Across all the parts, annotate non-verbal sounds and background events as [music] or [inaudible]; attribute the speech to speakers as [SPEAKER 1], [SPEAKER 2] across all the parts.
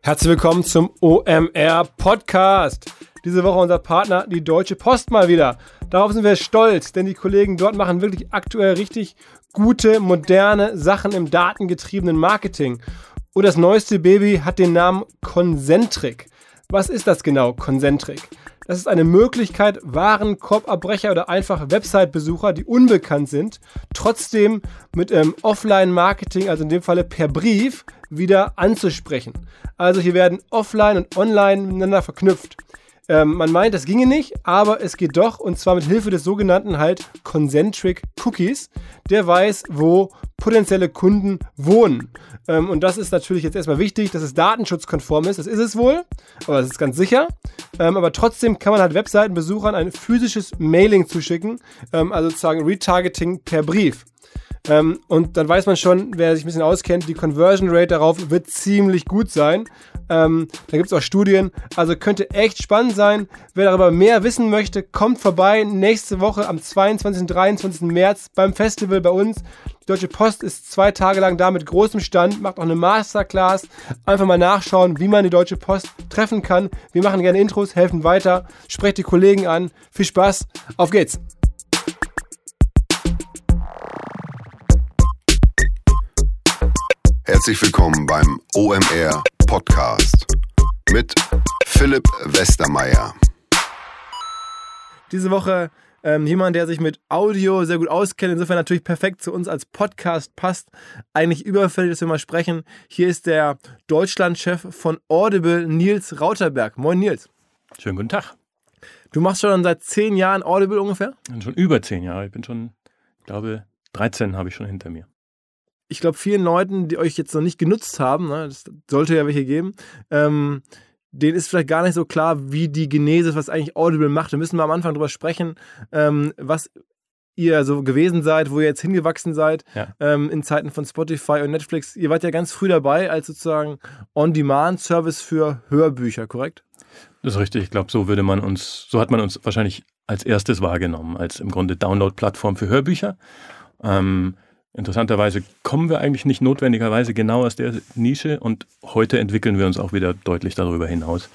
[SPEAKER 1] Herzlich willkommen zum OMR Podcast. Diese Woche unser Partner, die Deutsche Post mal wieder. Darauf sind wir stolz, denn die Kollegen dort machen wirklich aktuell richtig gute, moderne Sachen im datengetriebenen Marketing. Und das neueste Baby hat den Namen Concentric. Was ist das genau, Concentric? Das ist eine Möglichkeit, Warenkorbabbrecher oder einfach Website-Besucher, die unbekannt sind, trotzdem mit ähm, Offline-Marketing, also in dem Falle per Brief, wieder anzusprechen. Also hier werden Offline und Online miteinander verknüpft. Ähm, man meint, das ginge nicht, aber es geht doch und zwar mit Hilfe des sogenannten halt Concentric Cookies. Der weiß, wo potenzielle Kunden wohnen. Ähm, und das ist natürlich jetzt erstmal wichtig, dass es datenschutzkonform ist. Das ist es wohl, aber das ist ganz sicher. Ähm, aber trotzdem kann man halt Webseitenbesuchern ein physisches Mailing zuschicken, ähm, also sozusagen Retargeting per Brief. Ähm, und dann weiß man schon, wer sich ein bisschen auskennt, die Conversion Rate darauf wird ziemlich gut sein. Ähm, da gibt es auch Studien. Also könnte echt spannend sein. Wer darüber mehr wissen möchte, kommt vorbei nächste Woche am 22. und 23. März beim Festival bei uns. Die Deutsche Post ist zwei Tage lang da mit großem Stand, macht auch eine Masterclass. Einfach mal nachschauen, wie man die Deutsche Post treffen kann. Wir machen gerne Intros, helfen weiter, sprecht die Kollegen an. Viel Spaß, auf geht's!
[SPEAKER 2] Herzlich willkommen beim OMR Podcast mit Philipp Westermeier.
[SPEAKER 1] Diese Woche ähm, jemand, der sich mit Audio sehr gut auskennt, insofern natürlich perfekt zu uns als Podcast passt. Eigentlich überfällig, dass wir mal sprechen. Hier ist der Deutschlandchef von Audible, Nils Rauterberg. Moin Nils.
[SPEAKER 3] Schönen guten Tag.
[SPEAKER 1] Du machst schon seit zehn Jahren Audible ungefähr?
[SPEAKER 3] Schon über zehn Jahre. Ich bin schon, ich glaube, 13 habe ich schon hinter mir
[SPEAKER 1] ich glaube, vielen Leuten, die euch jetzt noch nicht genutzt haben, ne, das sollte ja welche geben, ähm, denen ist vielleicht gar nicht so klar, wie die Genese, was eigentlich Audible macht. Da müssen wir am Anfang drüber sprechen, ähm, was ihr so gewesen seid, wo ihr jetzt hingewachsen seid, ja. ähm, in Zeiten von Spotify und Netflix. Ihr wart ja ganz früh dabei als sozusagen On-Demand-Service für Hörbücher, korrekt?
[SPEAKER 3] Das ist richtig. Ich glaube, so würde man uns, so hat man uns wahrscheinlich als erstes wahrgenommen, als im Grunde Download-Plattform für Hörbücher. Ähm, Interessanterweise kommen wir eigentlich nicht notwendigerweise genau aus der Nische und heute entwickeln wir uns auch wieder deutlich darüber hinaus.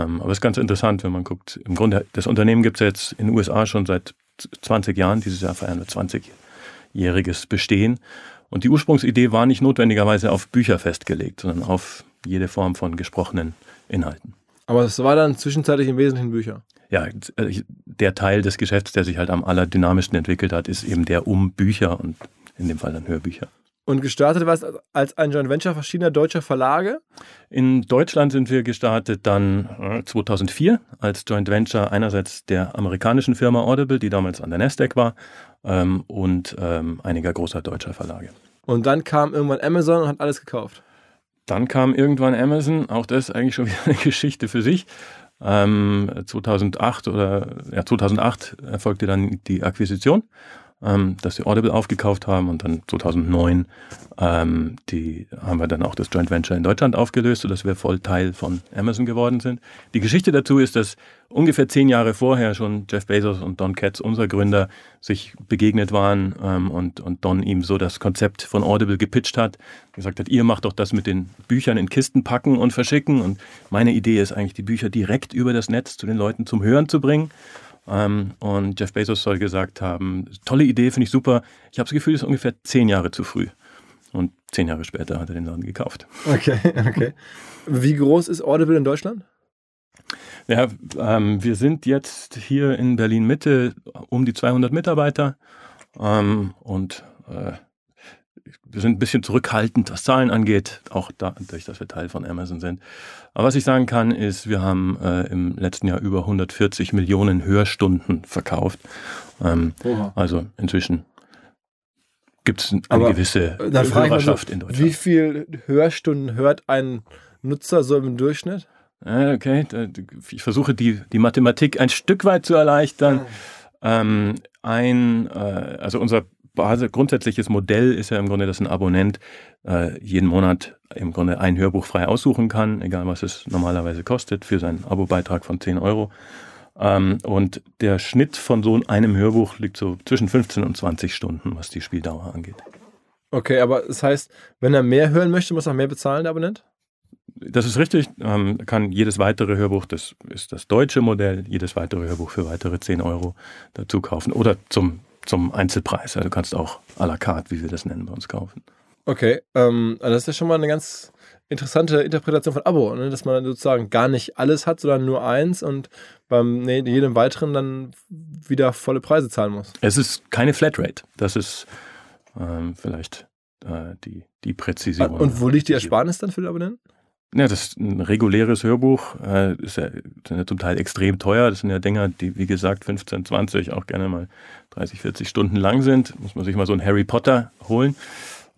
[SPEAKER 3] Ähm, aber es ist ganz interessant, wenn man guckt. Im Grunde, das Unternehmen gibt es jetzt in den USA schon seit 20 Jahren. Dieses Jahr feiern wir 20-jähriges Bestehen. Und die Ursprungsidee war nicht notwendigerweise auf Bücher festgelegt, sondern auf jede Form von gesprochenen Inhalten.
[SPEAKER 1] Aber es war dann zwischenzeitlich im Wesentlichen Bücher.
[SPEAKER 3] Ja, äh, der Teil des Geschäfts, der sich halt am allerdynamischsten entwickelt hat, ist eben der um Bücher und in dem Fall dann Hörbücher.
[SPEAKER 1] Und gestartet war es als ein Joint Venture verschiedener deutscher Verlage?
[SPEAKER 3] In Deutschland sind wir gestartet dann 2004 äh, als Joint Venture einerseits der amerikanischen Firma Audible, die damals an der Nasdaq war, ähm, und ähm, einiger großer deutscher Verlage.
[SPEAKER 1] Und dann kam irgendwann Amazon und hat alles gekauft?
[SPEAKER 3] Dann kam irgendwann Amazon, auch das ist eigentlich schon [laughs] wieder eine Geschichte für sich. 2008 ähm, oder ja, 2008 erfolgte dann die Akquisition ähm, dass sie Audible aufgekauft haben und dann 2009 ähm, die, haben wir dann auch das Joint Venture in Deutschland aufgelöst, sodass wir voll Teil von Amazon geworden sind. Die Geschichte dazu ist, dass ungefähr zehn Jahre vorher schon Jeff Bezos und Don Katz, unser Gründer, sich begegnet waren ähm, und, und Don ihm so das Konzept von Audible gepitcht hat, gesagt hat, ihr macht doch das mit den Büchern in Kisten packen und verschicken und meine Idee ist eigentlich, die Bücher direkt über das Netz zu den Leuten zum Hören zu bringen. Ähm, und Jeff Bezos soll gesagt haben, tolle Idee, finde ich super. Ich habe das Gefühl, es ist ungefähr zehn Jahre zu früh. Und zehn Jahre später hat er den Laden gekauft.
[SPEAKER 1] Okay, okay. Wie groß ist Audible in Deutschland?
[SPEAKER 3] Ja, ähm, wir sind jetzt hier in Berlin Mitte um die 200 Mitarbeiter ähm, und äh, wir sind ein bisschen zurückhaltend, was Zahlen angeht, auch dadurch, dass wir Teil von Amazon sind. Aber was ich sagen kann, ist, wir haben äh, im letzten Jahr über 140 Millionen Hörstunden verkauft. Ähm, also inzwischen gibt es eine Aber gewisse Hörerschaft
[SPEAKER 1] so,
[SPEAKER 3] in Deutschland.
[SPEAKER 1] Wie viel Hörstunden hört ein Nutzer so im Durchschnitt?
[SPEAKER 3] Okay, ich versuche die, die Mathematik ein Stück weit zu erleichtern. Ähm, ein, äh, also unser Base, grundsätzliches Modell ist ja im Grunde, dass ein Abonnent äh, jeden Monat im Grunde ein Hörbuch frei aussuchen kann, egal was es normalerweise kostet, für seinen Abo-Beitrag von 10 Euro. Ähm, und der Schnitt von so einem Hörbuch liegt so zwischen 15 und 20 Stunden, was die Spieldauer angeht.
[SPEAKER 1] Okay, aber das heißt, wenn er mehr hören möchte, muss er mehr bezahlen, der Abonnent?
[SPEAKER 3] das ist richtig. Ähm, kann jedes weitere Hörbuch, das ist das deutsche Modell, jedes weitere Hörbuch für weitere 10 Euro dazu kaufen oder zum, zum Einzelpreis. Also du kannst auch à la carte, wie wir das nennen, bei uns kaufen.
[SPEAKER 1] Okay, ähm, also das ist ja schon mal eine ganz interessante Interpretation von Abo, ne? dass man sozusagen gar nicht alles hat, sondern nur eins und beim nee, jedem weiteren dann wieder volle Preise zahlen muss.
[SPEAKER 3] Es ist keine Flatrate. Das ist ähm, vielleicht äh, die, die Präzision.
[SPEAKER 1] Und wo liegt die Ersparnis dann für den Abonnenten?
[SPEAKER 3] Ja, das ist ein reguläres Hörbuch, äh, ist ja, sind ja zum Teil extrem teuer. Das sind ja Dinger, die, wie gesagt, 15, 20, auch gerne mal 30, 40 Stunden lang sind. Muss man sich mal so ein Harry Potter holen.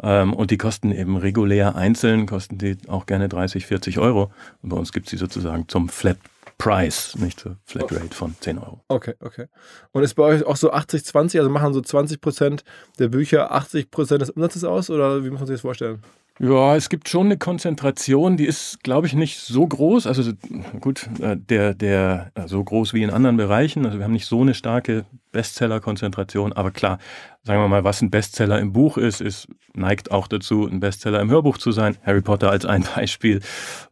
[SPEAKER 3] Ähm, und die kosten eben regulär einzeln, kosten die auch gerne 30, 40 Euro. Und bei uns gibt es die sozusagen zum Flat Price, nicht zur Flatrate von 10 Euro.
[SPEAKER 1] Okay, okay. Und ist bei euch auch so 80, 20, also machen so 20 Prozent der Bücher 80 Prozent des Umsatzes aus oder wie muss man sich das vorstellen?
[SPEAKER 3] Ja, es gibt schon eine Konzentration, die ist, glaube ich, nicht so groß. Also gut, äh, der, der so groß wie in anderen Bereichen. Also wir haben nicht so eine starke Bestseller-Konzentration, aber klar, sagen wir mal, was ein Bestseller im Buch ist, ist neigt auch dazu, ein Bestseller im Hörbuch zu sein. Harry Potter als ein [laughs] Beispiel,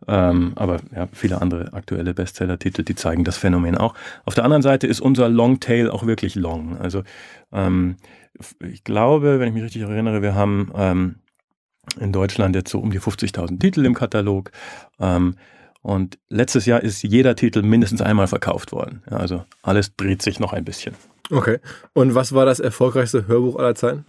[SPEAKER 3] ähm, aber ja, viele andere aktuelle Bestseller-Titel, die zeigen das Phänomen auch. Auf der anderen Seite ist unser Longtail auch wirklich long. Also ähm, ich glaube, wenn ich mich richtig erinnere, wir haben ähm, in Deutschland jetzt so um die 50.000 Titel im Katalog. Ähm, und letztes Jahr ist jeder Titel mindestens einmal verkauft worden. Ja, also alles dreht sich noch ein bisschen.
[SPEAKER 1] Okay. Und was war das erfolgreichste Hörbuch aller Zeiten?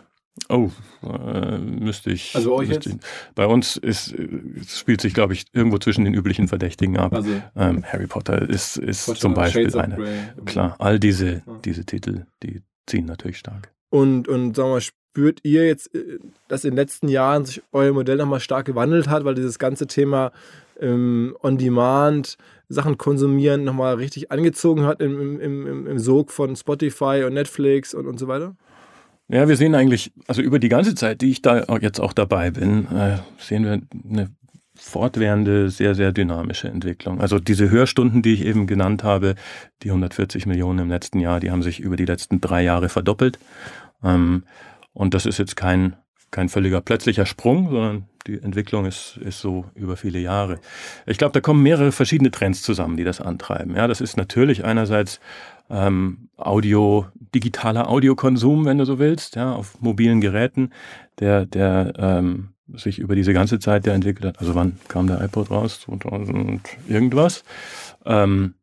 [SPEAKER 3] Oh, äh, müsste ich.
[SPEAKER 1] Also
[SPEAKER 3] euch
[SPEAKER 1] jetzt?
[SPEAKER 3] Ich, bei uns ist, es spielt sich, glaube ich, irgendwo zwischen den üblichen Verdächtigen ab. Also, ähm, Harry Potter ist, ist zum Beispiel eine. Klar, all diese, diese Titel, die ziehen natürlich stark.
[SPEAKER 1] Und, und sagen wir mal, spürt ihr jetzt, äh, dass in den letzten Jahren sich euer Modell nochmal stark gewandelt hat, weil dieses ganze Thema ähm, On-Demand, Sachen konsumieren nochmal richtig angezogen hat im, im, im, im Sog von Spotify und Netflix und, und so weiter?
[SPEAKER 3] Ja, wir sehen eigentlich, also über die ganze Zeit, die ich da jetzt auch dabei bin, äh, sehen wir eine fortwährende, sehr, sehr dynamische Entwicklung. Also diese Hörstunden, die ich eben genannt habe, die 140 Millionen im letzten Jahr, die haben sich über die letzten drei Jahre verdoppelt. Ähm, und das ist jetzt kein, kein völliger plötzlicher Sprung, sondern die Entwicklung ist, ist so über viele Jahre. Ich glaube, da kommen mehrere verschiedene Trends zusammen, die das antreiben. Ja, das ist natürlich einerseits ähm, Audio, digitaler Audiokonsum, wenn du so willst, ja, auf mobilen Geräten, der, der ähm, sich über diese ganze Zeit der entwickelt hat. Also wann kam der iPod raus? 2000 irgendwas. Ähm,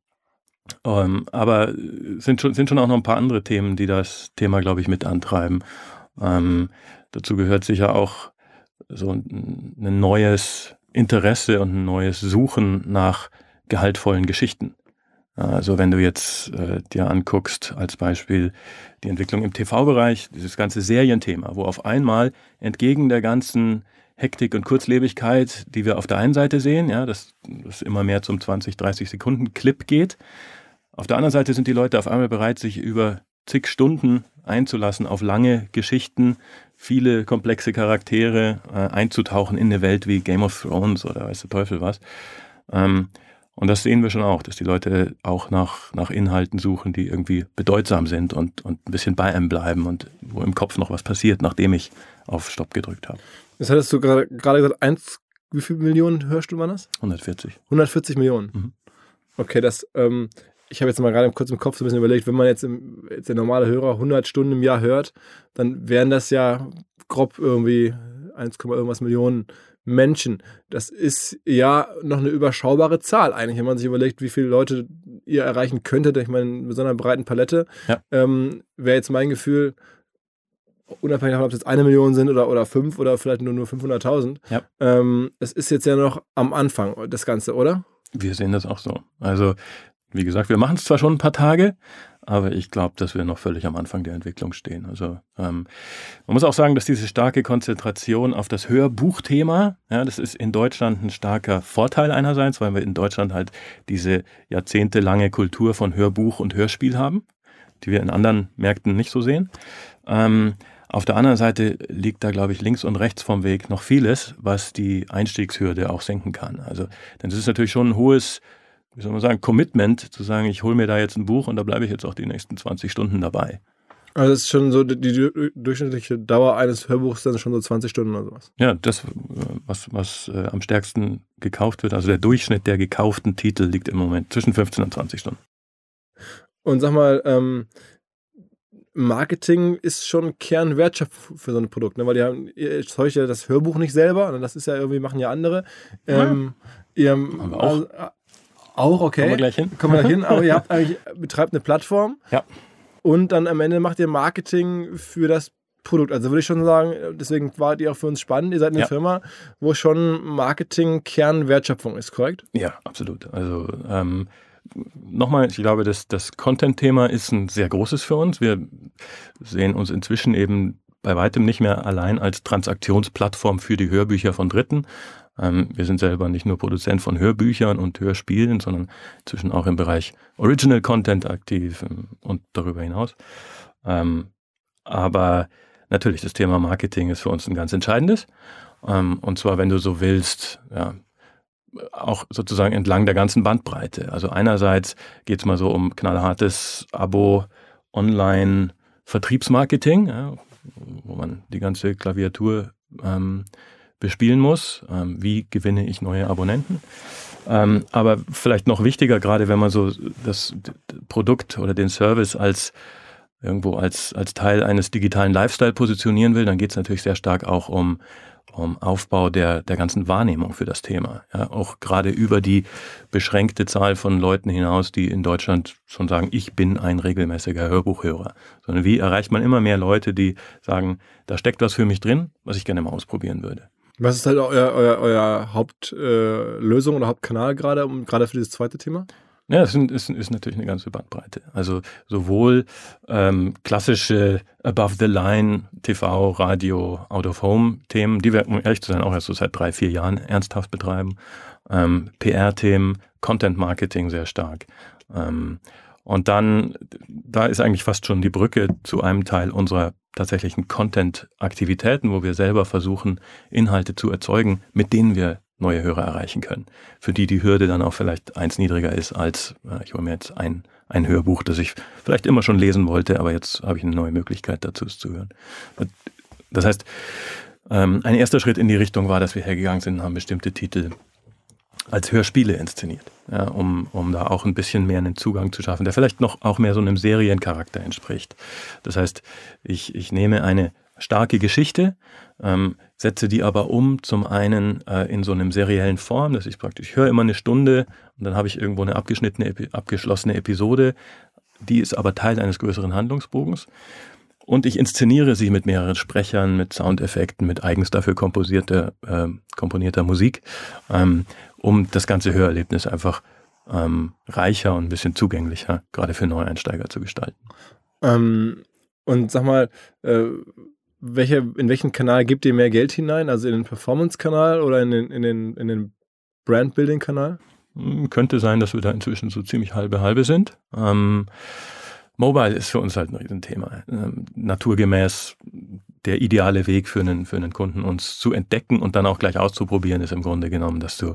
[SPEAKER 3] ähm, aber sind schon, sind schon auch noch ein paar andere Themen, die das Thema, glaube ich, mit antreiben. Ähm, dazu gehört sicher auch so ein, neues Interesse und ein neues Suchen nach gehaltvollen Geschichten. Also wenn du jetzt äh, dir anguckst, als Beispiel die Entwicklung im TV-Bereich, dieses ganze Serienthema, wo auf einmal entgegen der ganzen Hektik und Kurzlebigkeit, die wir auf der einen Seite sehen, ja, dass das immer mehr zum 20, 30 Sekunden Clip geht. Auf der anderen Seite sind die Leute auf einmal bereit, sich über zig Stunden einzulassen auf lange Geschichten, viele komplexe Charaktere, äh, einzutauchen in eine Welt wie Game of Thrones oder weiß der Teufel was. Ähm, und das sehen wir schon auch, dass die Leute auch nach, nach Inhalten suchen, die irgendwie bedeutsam sind und, und ein bisschen bei einem bleiben und wo im Kopf noch was passiert, nachdem ich auf Stopp gedrückt habe.
[SPEAKER 1] Das hattest du gerade gesagt, eins, wie viele Millionen Hörstunden waren das?
[SPEAKER 3] 140.
[SPEAKER 1] 140 Millionen. Mhm. Okay, das ähm, ich habe jetzt mal gerade kurz im Kopf so ein bisschen überlegt, wenn man jetzt, im, jetzt der normale Hörer 100 Stunden im Jahr hört, dann wären das ja grob irgendwie 1, irgendwas Millionen Menschen. Das ist ja noch eine überschaubare Zahl eigentlich, wenn man sich überlegt, wie viele Leute ihr erreichen könntet. Ich meine, mit so einer breiten Palette ja. ähm, wäre jetzt mein Gefühl, unabhängig davon, ob es jetzt eine Million sind oder, oder fünf oder vielleicht nur, nur 500.000. Ja. Ähm, es ist jetzt ja noch am Anfang, das Ganze, oder?
[SPEAKER 3] Wir sehen das auch so. Also wie gesagt, wir machen es zwar schon ein paar Tage, aber ich glaube, dass wir noch völlig am Anfang der Entwicklung stehen. Also ähm, man muss auch sagen, dass diese starke Konzentration auf das Hörbuchthema, ja, das ist in Deutschland ein starker Vorteil einerseits, weil wir in Deutschland halt diese jahrzehntelange Kultur von Hörbuch und Hörspiel haben, die wir in anderen Märkten nicht so sehen. Ähm, auf der anderen Seite liegt da, glaube ich, links und rechts vom Weg noch vieles, was die Einstiegshürde auch senken kann. Also, denn es ist natürlich schon ein hohes wie soll man sagen, Commitment, zu sagen, ich hole mir da jetzt ein Buch und da bleibe ich jetzt auch die nächsten 20 Stunden dabei.
[SPEAKER 1] Also das ist schon so, die, die durchschnittliche Dauer eines Hörbuchs dann schon so 20 Stunden oder sowas.
[SPEAKER 3] Ja, das, was, was äh, am stärksten gekauft wird, also der Durchschnitt der gekauften Titel liegt im Moment zwischen 15 und 20 Stunden.
[SPEAKER 1] Und sag mal, ähm, Marketing ist schon Kernwertschöpfung für so ein Produkt, ne? weil die haben, ihr erzeugt ja das Hörbuch nicht selber, das ist ja irgendwie, machen ja andere. Ähm, ihr,
[SPEAKER 3] Haben wir auch.
[SPEAKER 1] Also, äh, auch, okay.
[SPEAKER 3] Kommen wir gleich hin. [laughs]
[SPEAKER 1] Kommen wir gleich hin, aber ihr habt [laughs] eigentlich, betreibt eine Plattform
[SPEAKER 3] Ja.
[SPEAKER 1] und dann am Ende macht ihr Marketing für das Produkt. Also würde ich schon sagen, deswegen wart ihr auch für uns spannend. Ihr seid eine
[SPEAKER 3] Ja.
[SPEAKER 1] Firma, wo schon Marketing Kernwertschöpfung ist, korrekt?
[SPEAKER 3] Ja, absolut. Also ähm, nochmal, ich glaube, das, das Content-Thema ist ein sehr großes für uns. Wir sehen uns inzwischen eben bei weitem nicht mehr allein als Transaktionsplattform für die Hörbücher von Dritten. Ähm, wir sind selber nicht nur Produzent von Hörbüchern und Hörspielen, sondern inzwischen auch im Bereich Original Content aktiv ähm, und darüber hinaus. Ähm, aber natürlich, das Thema Marketing ist für uns ein ganz entscheidendes. Ähm, und zwar, wenn du so willst, ja, auch sozusagen entlang der ganzen Bandbreite. Also einerseits geht es mal so um knallhartes Abo, Online, Vertriebsmarketing, ja, wo man die ganze Klaviatur ähm, bespielen muss. Ähm, wie gewinne ich neue Abonnenten? Ähm, aber vielleicht noch wichtiger, gerade wenn man so das Produkt oder den Service als irgendwo als, als Teil eines digitalen Lifestyle positionieren will, dann geht es natürlich sehr stark auch um, um Aufbau der, der ganzen Wahrnehmung für das Thema. Ja, auch gerade über die beschränkte Zahl von Leuten hinaus, die in Deutschland schon sagen, ich bin ein regelmäßiger Hörbuchhörer. Sondern wie erreicht man immer mehr Leute, die sagen, da steckt was für mich drin, was ich gerne mal ausprobieren würde.
[SPEAKER 1] Was ist halt euer, euer, euer Hauptlösung äh, oder Hauptkanal gerade, um, gerade für dieses zweite Thema?
[SPEAKER 3] Ja, das sind, ist, ist natürlich eine ganze Bandbreite. Also sowohl ähm, klassische Above-the-Line, TV, Radio, Out-of-Home-Themen, die wir, um ehrlich zu sein, auch erst so seit drei, vier Jahren ernsthaft betreiben. Ähm, PR-Themen, Content-Marketing sehr stark. Ähm, und dann, da ist eigentlich fast schon die Brücke zu einem Teil unserer tatsächlichen Content-Aktivitäten, wo wir selber versuchen, Inhalte zu erzeugen, mit denen wir neue Hörer erreichen können. Für die die Hürde dann auch vielleicht eins niedriger ist als, äh, ich hole mir jetzt ein, ein Hörbuch, das ich vielleicht immer schon lesen wollte, aber jetzt habe ich eine neue Möglichkeit dazu, es zu hören. Das heißt, ähm, ein erster Schritt in die Richtung war, dass wir hergegangen sind und haben bestimmte Titel als Hörspiele inszeniert, ja, um, um da auch ein bisschen mehr einen Zugang zu schaffen, der vielleicht noch auch mehr so einem Seriencharakter entspricht. Das heißt, ich, ich nehme eine starke Geschichte, ähm, setze die aber um, zum einen äh, in so einem seriellen Form, dass ich praktisch, höre immer eine Stunde und dann habe ich irgendwo eine abgeschnittene, abgeschlossene Episode, die ist aber Teil eines größeren Handlungsbogens. Und ich inszeniere sie mit mehreren Sprechern, mit Soundeffekten, mit eigens dafür komposierter, äh, komponierter Musik, ähm, um das ganze Hörerlebnis einfach ähm, reicher und ein bisschen zugänglicher, gerade für Neueinsteiger zu gestalten.
[SPEAKER 1] Ähm, und sag mal, äh, welche, in welchen Kanal gebt ihr mehr Geld hinein? Also in den Performance-Kanal oder in den, in den, in den Brand-Building-Kanal?
[SPEAKER 3] Hm, Könnte sein, dass wir da inzwischen so ziemlich halbe halbe sind. Ähm, Mobile ist für uns halt ein Riesenthema. Ähm, naturgemäß der ideale Weg für einen, für einen Kunden, uns zu entdecken und dann auch gleich auszuprobieren, ist im Grunde genommen, dass du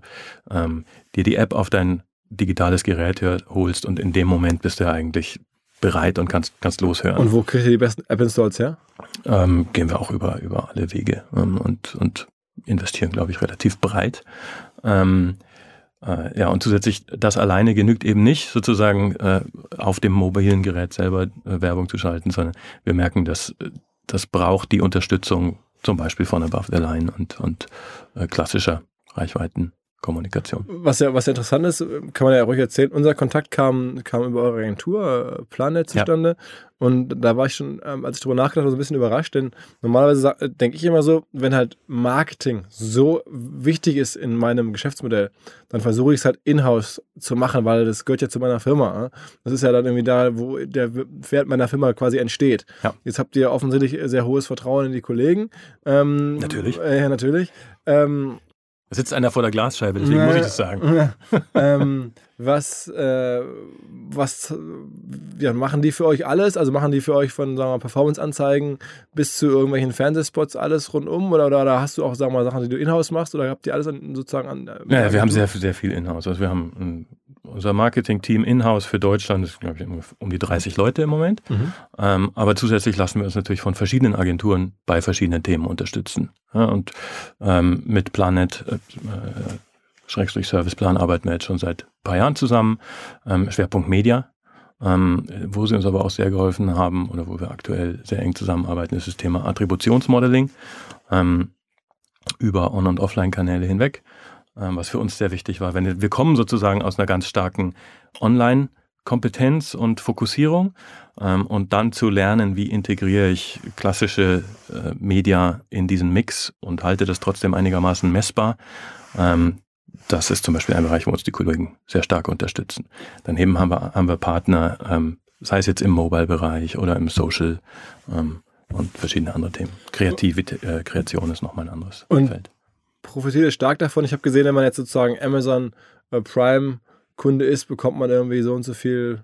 [SPEAKER 3] ähm, dir die App auf dein digitales Gerät hör, holst und in dem Moment bist du ja eigentlich bereit und kannst, kannst loshören.
[SPEAKER 1] Und wo kriegt ihr die besten App-Installs her?
[SPEAKER 3] ähm, gehen wir auch über, über alle Wege ähm, und, und investieren, glaube ich, relativ breit. Ähm, äh, ja, und zusätzlich, das alleine genügt eben nicht, sozusagen äh, auf dem mobilen Gerät selber äh, Werbung zu schalten, sondern wir merken, dass äh, das braucht die Unterstützung zum Beispiel von Above the Line und, und äh, klassischer Reichweitenkommunikation.
[SPEAKER 1] Was ja, was ja interessant ist, kann man ja ruhig erzählen, unser Kontakt kam, kam über eure Agentur, äh, Planet
[SPEAKER 3] Ja.
[SPEAKER 1] zustande. Und da war ich schon, ähm, als ich drüber nachgedacht habe, so ein bisschen überrascht, denn normalerweise denke ich immer so, wenn halt Marketing so wichtig ist in meinem Geschäftsmodell, dann versuche ich es halt in-house zu machen, weil das gehört ja zu meiner Firma. äh. Das ist ja dann irgendwie da, wo der Wert meiner Firma quasi entsteht.
[SPEAKER 3] Ja.
[SPEAKER 1] Jetzt habt ihr offensichtlich sehr hohes Vertrauen in die Kollegen. Ähm,
[SPEAKER 3] Natürlich.
[SPEAKER 1] Äh, ja, natürlich. Ähm,
[SPEAKER 3] Da sitzt einer vor der Glasscheibe, deswegen muss ich das sagen. [laughs]
[SPEAKER 1] ähm, was, äh, was ja, machen die für euch alles? Also machen die für euch von sagen wir, mal, Performance-Anzeigen bis zu irgendwelchen Fernsehspots alles rundum? Oder, oder, oder hast du auch sagen wir, mal, Sachen, die du in-house machst? Oder habt ihr alles an, sozusagen an? äh,
[SPEAKER 3] Ja, wir haben sehr, sehr viel Inhouse. Also wir haben ein unser Marketing-Team in-house für Deutschland ist, glaube ich, um die 30 Leute im Moment. Mhm. Ähm, aber zusätzlich lassen wir uns natürlich von verschiedenen Agenturen bei verschiedenen Themen unterstützen. Ja, und ähm, mit Planet, äh, äh, Schrägstrich Serviceplan arbeiten wir jetzt schon seit ein paar Jahren zusammen. Ähm, Schwerpunkt Media. Ähm, wo sie uns aber auch sehr geholfen haben oder wo wir aktuell sehr eng zusammenarbeiten, ist das Thema Attributionsmodeling ähm, über On- und Offline-Kanäle hinweg, was für uns sehr wichtig war. Wenn wir kommen sozusagen aus einer ganz starken Online-Kompetenz und Fokussierung ähm, und dann zu lernen, wie integriere ich klassische äh, Media in diesen Mix und halte das trotzdem einigermaßen messbar. Ähm, das ist zum Beispiel ein Bereich, wo uns die Kollegen sehr stark unterstützen. Daneben haben wir, haben wir Partner, ähm, sei es jetzt im Mobile-Bereich oder im Social ähm, und verschiedene andere Themen. Kreative äh, Kreation ist nochmal ein anderes
[SPEAKER 1] und Feld. Profitiert stark davon. Ich habe gesehen, wenn man jetzt sozusagen Amazon äh, Prime Kunde ist, bekommt man irgendwie so und so viel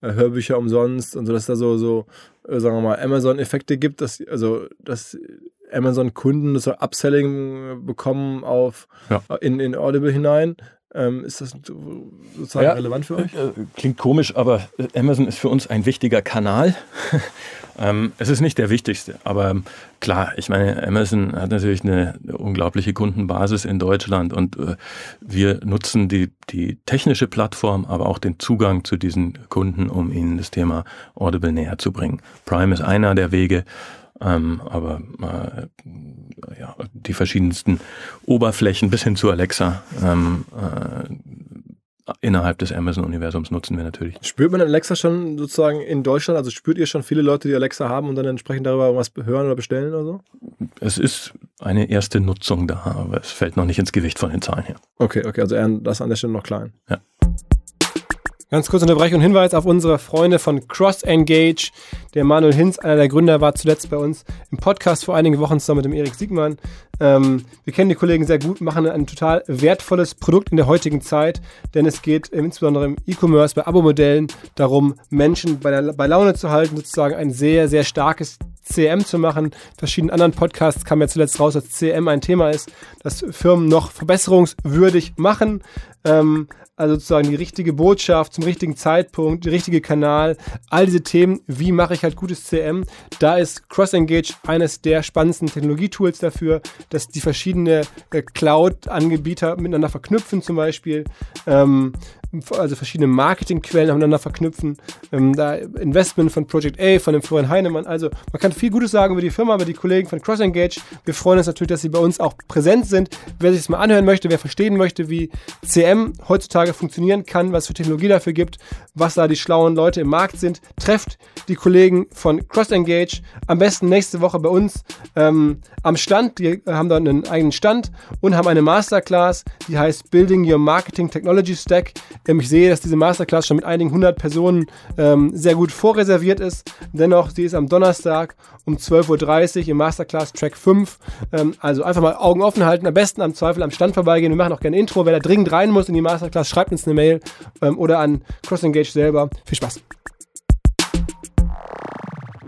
[SPEAKER 1] äh, Hörbücher umsonst und so, dass da so, so äh, sagen wir mal, Amazon-Effekte gibt, dass, also, dass Amazon-Kunden so Upselling bekommen auf ja. in, in Audible hinein. Ähm, ist das sozusagen ja, relevant für euch? Äh,
[SPEAKER 3] klingt komisch, aber Amazon ist für uns ein wichtiger Kanal. [laughs] ähm, es ist nicht der wichtigste, aber klar, ich meine, Amazon hat natürlich eine unglaubliche Kundenbasis in Deutschland und äh, wir nutzen die, die technische Plattform, aber auch den Zugang zu diesen Kunden, um ihnen das Thema Audible näher zu bringen. Prime ist einer der Wege. Ähm, aber äh, ja, die verschiedensten Oberflächen bis hin zu Alexa ähm, äh, innerhalb des Amazon-Universums nutzen wir natürlich.
[SPEAKER 1] Spürt man Alexa schon sozusagen in Deutschland? Also spürt ihr schon viele Leute, die Alexa haben und dann entsprechend darüber irgendwas hören oder bestellen oder so?
[SPEAKER 3] Es ist eine erste Nutzung da, aber es fällt noch nicht ins Gewicht von den Zahlen her.
[SPEAKER 1] Okay, okay, also das an der Stelle noch klein.
[SPEAKER 3] Ja.
[SPEAKER 1] Ganz kurz Unterbrechung und Hinweis auf unsere Freunde von Cross Engage. Der Manuel Hinz, einer der Gründer, war zuletzt bei uns im Podcast vor einigen Wochen zusammen mit dem Erik Siegmann. Ähm, wir kennen die Kollegen sehr gut, machen ein total wertvolles Produkt in der heutigen Zeit, denn es geht insbesondere im E-Commerce bei Abo-Modellen darum, Menschen bei, der, bei Laune zu halten, sozusagen ein sehr, sehr starkes CM zu machen. Verschiedenen anderen Podcasts kam ja zuletzt raus, dass CM ein Thema ist, das Firmen noch verbesserungswürdig machen. Ähm, also sozusagen die richtige Botschaft zum richtigen Zeitpunkt, der richtige Kanal, all diese Themen, wie mache ich halt gutes CM. Da ist CrossEngage eines der spannendsten Technologietools dafür, dass die verschiedenen äh, Cloud-Anbieter miteinander verknüpfen zum Beispiel. Ähm, also verschiedene Marketingquellen miteinander verknüpfen. Ähm, da Investment von Project A, von dem Florian Heinemann. Also man kann viel Gutes sagen über die Firma, über die Kollegen von CrossEngage. Wir freuen uns natürlich, dass sie bei uns auch präsent sind. Wer sich das mal anhören möchte, wer verstehen möchte, wie CM heutzutage funktionieren kann, was für Technologie dafür gibt, was da die schlauen Leute im Markt sind, trefft die Kollegen von CrossEngage am besten nächste Woche bei uns ähm, am Stand. Die haben da einen eigenen Stand und haben eine Masterclass, die heißt Building Your Marketing Technology Stack. Ähm, ich sehe, dass diese Masterclass schon mit einigen hundert Personen ähm, sehr gut vorreserviert ist. Dennoch, sie ist am Donnerstag um 12.30 Uhr im Masterclass Track 5. Ähm, also einfach mal Augen offen halten, am besten am Zweifel am Stand vorbeigehen. Wir machen auch gerne Intro. Wer da dringend rein muss in die Masterclass, schreibt uns eine Mail ähm, oder an CrossEngage selber. Viel Spaß.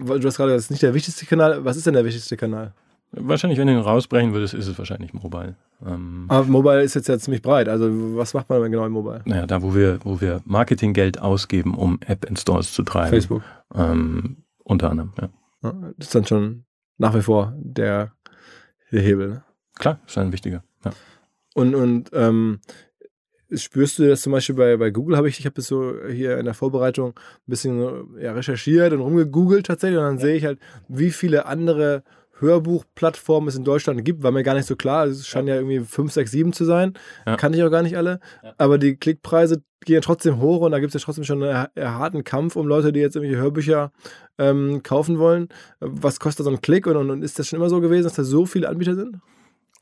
[SPEAKER 1] Du hast gerade, das ist nicht der wichtigste Kanal. Was ist denn der wichtigste Kanal?
[SPEAKER 3] Wahrscheinlich, wenn du ihn rausbrechen würdest, ist es wahrscheinlich Mobile.
[SPEAKER 1] Ähm, Aber Mobile ist jetzt ja ziemlich breit. Also was macht man denn genau im Mobile?
[SPEAKER 3] Naja, da wo wir, wo wir Marketinggeld ausgeben, um App-Installs zu treiben.
[SPEAKER 1] Facebook.
[SPEAKER 3] Ähm, unter anderem, ja.
[SPEAKER 1] Das ist dann schon nach wie vor der, der Hebel. Ne?
[SPEAKER 3] Klar, ist ein wichtiger. Ja.
[SPEAKER 1] Und, und ähm, spürst du das zum Beispiel bei, bei Google? Habe ich, ich habe das so hier in der Vorbereitung ein bisschen ja, recherchiert und rumgegoogelt tatsächlich und dann ja. sehe ich halt, wie viele andere Hörbuchplattformen es in Deutschland gibt, war mir gar nicht so klar. Es scheint ja, ja irgendwie 5, 6, 7 zu sein. Ja. Kannte ich auch gar nicht alle. Ja. Aber die Klickpreise gehen ja trotzdem hoch und da gibt es ja trotzdem schon einen harten Kampf um Leute, die jetzt irgendwelche Hörbücher ähm, kaufen wollen. Was kostet so ein Klick und, und, und ist das schon immer so gewesen, dass da so viele Anbieter sind?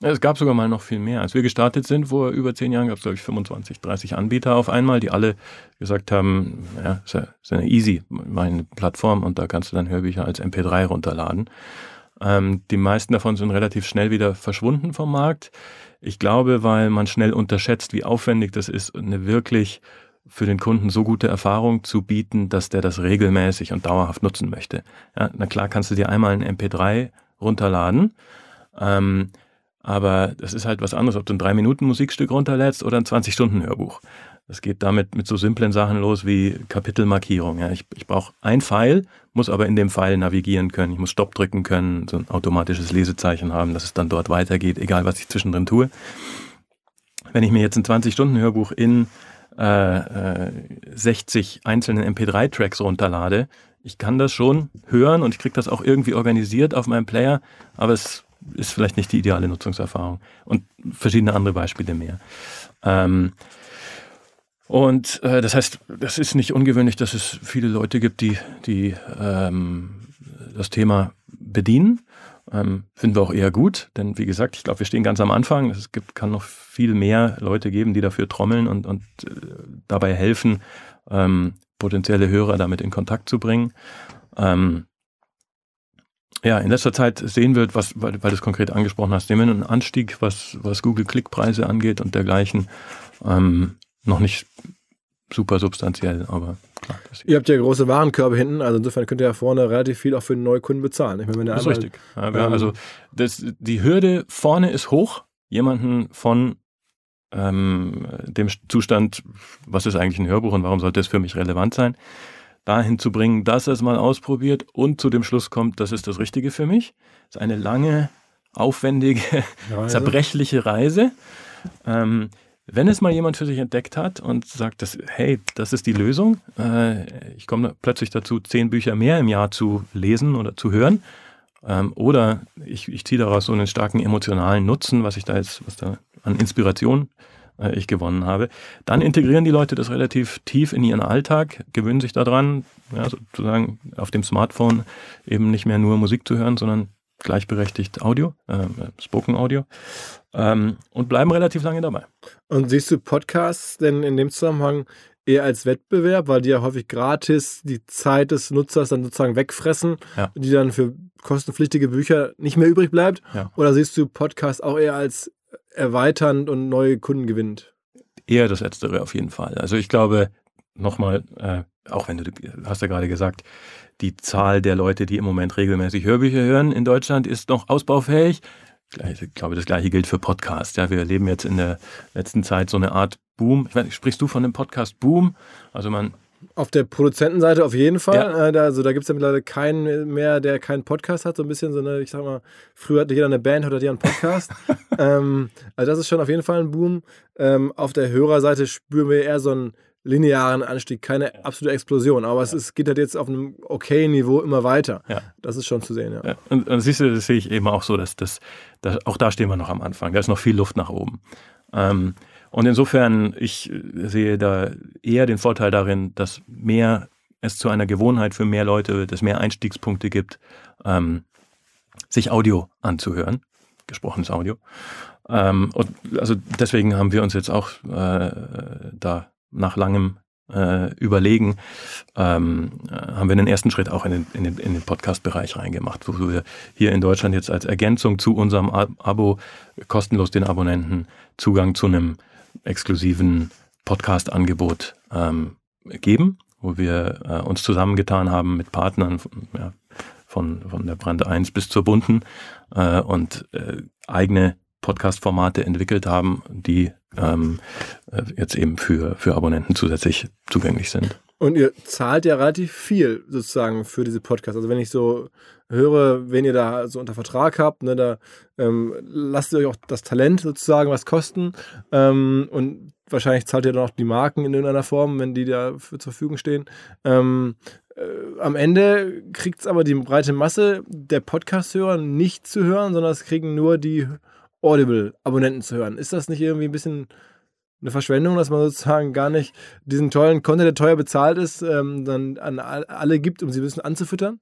[SPEAKER 3] Es gab sogar mal noch viel mehr. Als wir gestartet sind, vor über zehn Jahren, gab es, glaube ich, 25, 30 Anbieter auf einmal, die alle gesagt haben, ja, ist ja, ist ja easy, meine Plattform und da kannst du dann Hörbücher als MP3 runterladen. Ähm, die meisten davon sind relativ schnell wieder verschwunden vom Markt. Ich glaube, weil man schnell unterschätzt, wie aufwendig das ist, eine wirklich für den Kunden so gute Erfahrung zu bieten, dass der das regelmäßig und dauerhaft nutzen möchte. Ja, na klar kannst du dir einmal ein MP3 runterladen, ähm, aber das ist halt was anderes, ob du ein 3-Minuten-Musikstück runterlädst oder ein 20-Stunden-Hörbuch. Das geht damit mit so simplen Sachen los wie Kapitelmarkierung. Ja. Ich, ich brauche ein Pfeil, muss aber in dem Pfeil navigieren können. Ich muss Stopp drücken können, so ein automatisches Lesezeichen haben, dass es dann dort weitergeht, egal was ich zwischendrin tue. Wenn ich mir jetzt ein 20-Stunden-Hörbuch in äh, äh, 60 einzelnen MP3-Tracks runterlade, ich kann das schon hören und ich kriege das auch irgendwie organisiert auf meinem Player, aber es ist vielleicht nicht die ideale Nutzungserfahrung. Und verschiedene andere Beispiele mehr. Ähm, und äh, das heißt, das ist nicht ungewöhnlich, dass es viele Leute gibt, die, die ähm, das Thema bedienen. Ähm, finden wir auch eher gut, denn wie gesagt, ich glaube, wir stehen ganz am Anfang. Es gibt, kann noch viel mehr Leute geben, die dafür trommeln und, und äh, dabei helfen, ähm, potenzielle Hörer damit in Kontakt zu bringen. Ähm, ja, in letzter Zeit sehen wir, was, weil, weil du es konkret angesprochen hast, sehen wir einen Anstieg, was, was Google-Klickpreise angeht und dergleichen. Ähm, noch nicht super substanziell, aber
[SPEAKER 1] klar. Ihr habt ja große Warenkörbe hinten, also insofern könnt ihr ja vorne relativ viel auch für neue Kunden bezahlen. Ich
[SPEAKER 3] meine, wenn das ist richtig. Ja, ähm, also das, die Hürde vorne ist hoch, jemanden von ähm, dem Zustand, was ist eigentlich ein Hörbuch und warum sollte es für mich relevant sein, dahin zu bringen, dass er es mal ausprobiert und zu dem Schluss kommt, das ist das Richtige für mich. Das ist eine lange, aufwendige, Reise. zerbrechliche Reise. Ähm, wenn es mal jemand für sich entdeckt hat und sagt, dass, hey, das ist die Lösung, äh, ich komme plötzlich dazu, zehn Bücher mehr im Jahr zu lesen oder zu hören, ähm, oder ich, ich ziehe daraus so einen starken emotionalen Nutzen, was ich da jetzt, was da an Inspiration äh, ich gewonnen habe, dann integrieren die Leute das relativ tief in ihren Alltag, gewöhnen sich daran, ja, sozusagen auf dem Smartphone eben nicht mehr nur Musik zu hören, sondern gleichberechtigt Audio, äh, Spoken Audio ähm, und bleiben relativ lange dabei.
[SPEAKER 1] Und siehst du Podcasts denn in dem Zusammenhang eher als Wettbewerb, weil die ja häufig gratis die Zeit des Nutzers dann sozusagen wegfressen, ja. die dann für kostenpflichtige Bücher nicht mehr übrig bleibt? Ja. Oder siehst du Podcasts auch eher als erweiternd und neue Kunden gewinnt?
[SPEAKER 3] Eher das Letztere auf jeden Fall. Also ich glaube, nochmal, äh, auch wenn du hast ja gerade gesagt, die Zahl der Leute, die im Moment regelmäßig Hörbücher hören in Deutschland, ist noch ausbaufähig. Ich glaube, das gleiche gilt für Podcasts. Ja, wir erleben jetzt in der letzten Zeit so eine Art Boom. Ich weiß, sprichst du von einem Podcast-Boom? Also man
[SPEAKER 1] auf der Produzentenseite auf jeden Fall. Ja. Äh, also da gibt es ja mittlerweile keinen mehr, der keinen Podcast hat. So ein bisschen so eine, ich sag mal, früher hatte jeder eine Band, heute hat jeder einen Podcast. [laughs] ähm, also das ist schon auf jeden Fall ein Boom. Ähm, auf der Hörerseite spüren wir eher so einen linearen Anstieg, keine absolute Explosion. Aber es ist, geht halt jetzt auf einem okayen Niveau immer weiter. Ja. Das ist schon zu sehen, ja. ja.
[SPEAKER 3] Und, und, siehst du, das sehe ich eben auch so, dass das, dass, auch da stehen wir noch am Anfang. Da ist noch viel Luft nach oben. Ähm, und insofern, ich sehe da eher den Vorteil darin, dass mehr es zu einer Gewohnheit für mehr Leute wird, es mehr Einstiegspunkte gibt, ähm, sich Audio anzuhören, gesprochenes Audio. Ähm, und also deswegen haben wir uns jetzt auch äh, da nach langem äh, Überlegen ähm, äh, haben wir den ersten Schritt auch in den, in den, in den Podcast-Bereich reingemacht, wo wir hier in Deutschland jetzt als Ergänzung zu unserem Abo kostenlos den Abonnenten Zugang zu einem exklusiven Podcast-Angebot ähm, geben, wo wir äh, uns zusammengetan haben mit Partnern ja, von, von der Brand 1 bis zur Bunten äh, und äh, eigene Podcast-Formate entwickelt haben, die ähm, äh, jetzt eben für, für Abonnenten zusätzlich zugänglich sind.
[SPEAKER 1] Und ihr zahlt ja relativ viel sozusagen für diese Podcasts. Also wenn ich so höre, wenn ihr da so unter Vertrag habt, ne, da ähm, lasst ihr euch auch das Talent sozusagen was kosten. Ähm, und wahrscheinlich zahlt ihr dann auch die Marken in irgendeiner Form, wenn die da für, zur Verfügung stehen. Ähm, äh, am Ende kriegt es aber die breite Masse der Podcast-Hörer nicht zu hören, sondern es kriegen nur die Audible-Abonnenten zu hören. Ist das nicht irgendwie ein bisschen eine Verschwendung, dass man sozusagen gar nicht diesen tollen Content, der teuer bezahlt ist, ähm, dann an alle gibt, um sie ein bisschen anzufüttern?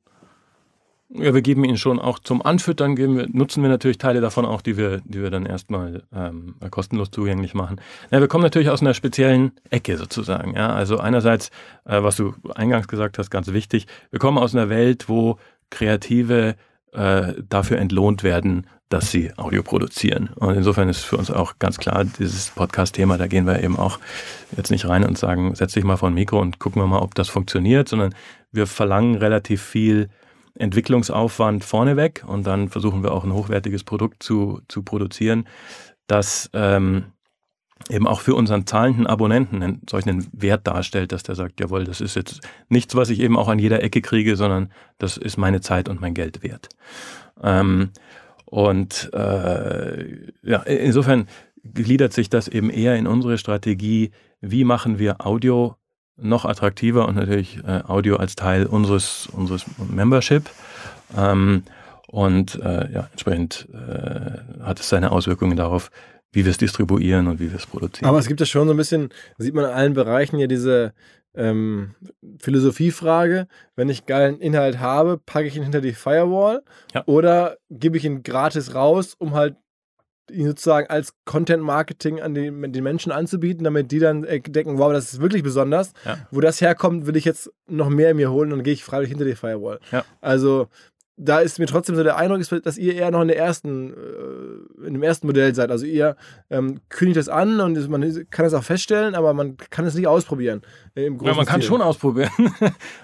[SPEAKER 3] Ja, wir geben ihnen schon auch zum Anfüttern, wir, nutzen wir natürlich Teile davon auch, die wir, die wir dann erstmal ähm, kostenlos zugänglich machen. Ja, wir kommen natürlich aus einer speziellen Ecke sozusagen. Ja? Also einerseits, äh, was du eingangs gesagt hast, ganz wichtig, wir kommen aus einer Welt, wo Kreative äh, dafür entlohnt werden, dass sie Audio produzieren. Und insofern ist für uns auch ganz klar, dieses Podcast-Thema, da gehen wir eben auch jetzt nicht rein und sagen, setz dich mal vor ein Mikro und gucken wir mal, ob das funktioniert, sondern wir verlangen relativ viel Entwicklungsaufwand vorneweg und dann versuchen wir auch ein hochwertiges Produkt zu, zu produzieren, das ähm, eben auch für unseren zahlenden Abonnenten einen solchen Wert darstellt, dass der sagt, jawohl, das ist jetzt nichts, was ich eben auch an jeder Ecke kriege, sondern das ist meine Zeit und mein Geld wert. Ähm, und äh, ja, insofern gliedert sich das eben eher in unsere Strategie, wie machen wir Audio noch attraktiver und natürlich äh, Audio als Teil unseres, unseres Membership. Ähm, und äh, ja, entsprechend äh, hat es seine Auswirkungen darauf, wie wir es distribuieren und wie wir es produzieren.
[SPEAKER 1] Aber es gibt ja schon so ein bisschen, sieht man in allen Bereichen ja diese ähm, Philosophiefrage, wenn ich geilen Inhalt habe, packe ich ihn hinter die Firewall ja. oder gebe ich ihn gratis raus, um halt ihn sozusagen als Content Marketing an die, den Menschen anzubieten, damit die dann denken, wow, das ist wirklich besonders. Ja. Wo das herkommt, will ich jetzt noch mehr in mir holen und dann gehe ich freiwillig hinter die Firewall. Ja. Also da ist mir trotzdem so der Eindruck, dass ihr eher noch in der ersten, äh, in dem ersten Modell seid. Also ihr ähm, kündigt das an und man kann es auch feststellen, aber man kann es nicht ausprobieren.
[SPEAKER 3] ja, man kann Stil. schon ausprobieren.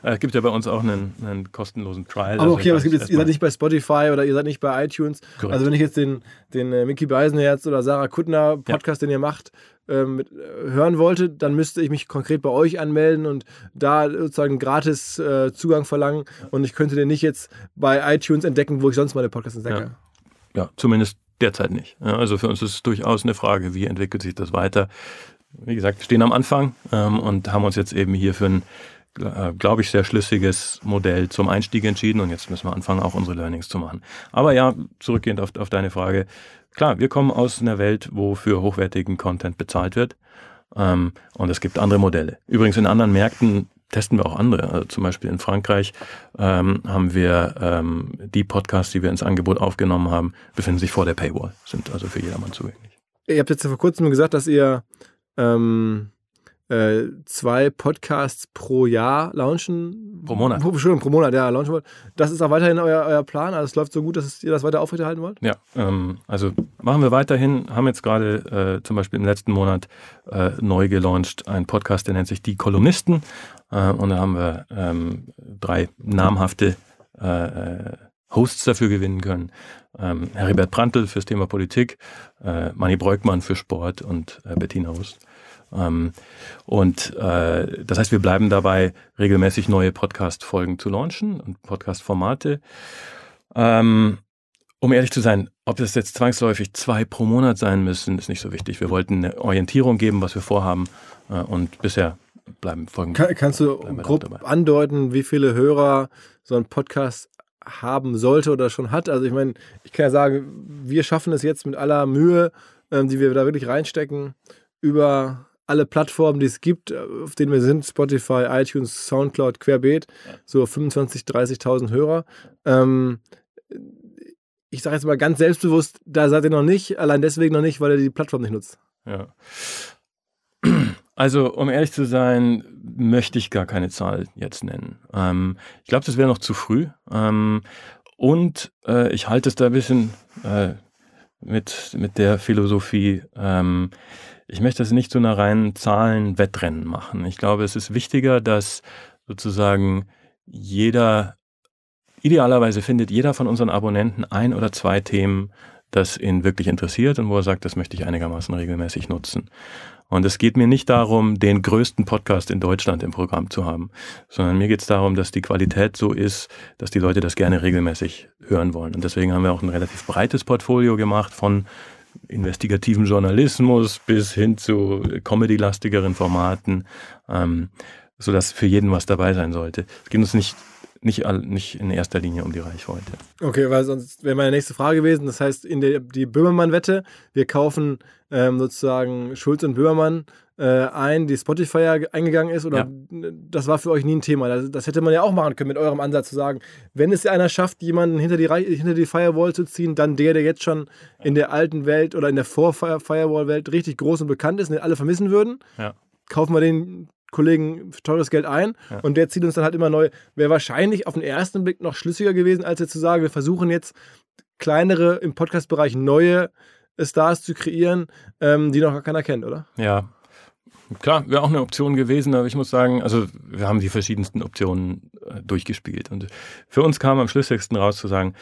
[SPEAKER 3] es [laughs] gibt ja bei uns auch einen, einen kostenlosen Trial.
[SPEAKER 1] Aber also okay, aber es gibt jetzt, ihr seid nicht bei Spotify oder ihr seid nicht bei iTunes. Korrekt. Also wenn ich jetzt den, den äh, Mickey Beisenherz oder Sarah Kuttner Podcast, ja. den ihr macht, ähm, äh, hören wollte, dann müsste ich mich konkret bei euch anmelden und da sozusagen gratis äh, Zugang verlangen. Und ich könnte den nicht jetzt bei iTunes entdecken, wo ich sonst meine Podcasts entdecke.
[SPEAKER 3] Ja, ja zumindest derzeit nicht. Also für uns ist es durchaus eine Frage, wie entwickelt sich das weiter. Wie gesagt, wir stehen am Anfang ähm, und haben uns jetzt eben hier für ein äh, glaube ich, sehr schlüssiges Modell zum Einstieg entschieden und jetzt müssen wir anfangen, auch unsere Learnings zu machen. Aber ja, zurückgehend auf, auf deine Frage, Klar, wir kommen aus einer Welt, wo für hochwertigen Content bezahlt wird. Ähm, und es gibt andere Modelle. Übrigens in anderen Märkten testen wir auch andere. Also zum Beispiel in Frankreich ähm, haben wir ähm, die Podcasts, die wir ins Angebot aufgenommen haben, befinden sich vor der Paywall, sind also für jedermann zugänglich.
[SPEAKER 1] Ihr habt jetzt vor kurzem gesagt, dass ihr ähm, äh, zwei Podcasts pro Jahr launchen.
[SPEAKER 3] Pro Monat.
[SPEAKER 1] Entschuldigung, pro Monat, ja, launchen wollt. Das ist auch weiterhin euer, euer Plan? Also es läuft so gut, dass ihr das weiter aufrechterhalten wollt?
[SPEAKER 3] Ja, ähm, also machen wir weiterhin. Haben jetzt gerade äh, zum Beispiel im letzten Monat äh, neu gelauncht einen Podcast, der nennt sich Die Kolumnisten. Äh, und da haben wir ähm, drei namhafte äh, Hosts dafür gewinnen können. Ähm, Heribert Prantl fürs Thema Politik, äh, Manni Breukmann für Sport und äh, Bettina Hust. Ähm, und äh, das heißt, wir bleiben dabei, regelmäßig neue Podcast-Folgen zu launchen und Podcast-Formate. Ähm, um ehrlich zu sein, ob das jetzt zwangsläufig zwei pro Monat sein müssen, ist nicht so wichtig. Wir wollten eine Orientierung geben, was wir vorhaben äh, und bisher bleiben Folgen.
[SPEAKER 1] Kann, kannst du grob andeuten, wie viele Hörer so ein Podcast haben sollte oder schon hat? Also ich meine, ich kann ja sagen, wir schaffen es jetzt mit aller Mühe, ähm, die wir da wirklich reinstecken, über alle Plattformen, die es gibt, auf denen wir sind, Spotify, iTunes, Soundcloud, Querbeet, so 25.000, 30.000 Hörer. Ähm, ich sage jetzt mal ganz selbstbewusst, da seid ihr noch nicht, allein deswegen noch nicht, weil ihr die Plattform nicht nutzt.
[SPEAKER 3] Ja. Also, um ehrlich zu sein, möchte ich gar keine Zahl jetzt nennen. Ähm, ich glaube, das wäre noch zu früh. Ähm, und äh, ich halte es da ein bisschen äh, mit, mit der Philosophie, ähm, ich möchte es nicht zu einer reinen Zahlenwettrennen machen. Ich glaube, es ist wichtiger, dass sozusagen jeder, idealerweise findet jeder von unseren Abonnenten ein oder zwei Themen, das ihn wirklich interessiert und wo er sagt, das möchte ich einigermaßen regelmäßig nutzen. Und es geht mir nicht darum, den größten Podcast in Deutschland im Programm zu haben, sondern mir geht es darum, dass die Qualität so ist, dass die Leute das gerne regelmäßig hören wollen. Und deswegen haben wir auch ein relativ breites Portfolio gemacht von investigativen Journalismus bis hin zu comedy-lastigeren Formaten, ähm, sodass für jeden was dabei sein sollte. Es geht uns nicht, nicht, nicht in erster Linie um die Reichweite.
[SPEAKER 1] Okay, weil sonst wäre meine nächste Frage gewesen. Das heißt, in der, die Böhmermann-Wette, wir kaufen ähm, sozusagen Schulz und Böhmermann ein, die Spotify eingegangen ist? Oder ja. das war für euch nie ein Thema? Das, das, hätte man ja auch machen können mit eurem Ansatz zu sagen, wenn es einer schafft, jemanden hinter die, hinter die Firewall zu ziehen, dann der, der jetzt schon in der alten Welt oder in der Vor-Firewall-Welt richtig groß und bekannt ist und den alle vermissen würden. Ja. Kaufen wir den Kollegen für teures Geld ein ja. und der zieht uns dann halt immer neu. Wäre wahrscheinlich auf den ersten Blick noch schlüssiger gewesen, als jetzt zu sagen, wir versuchen jetzt kleinere im Podcast-Bereich neue Stars zu kreieren, ähm, die noch gar keiner kennt, oder?
[SPEAKER 3] Ja, Klar, wäre auch eine Option gewesen, aber ich muss sagen, also wir haben die verschiedensten Optionen äh, durchgespielt. Und für uns kam am schlüssigsten raus zu sagen,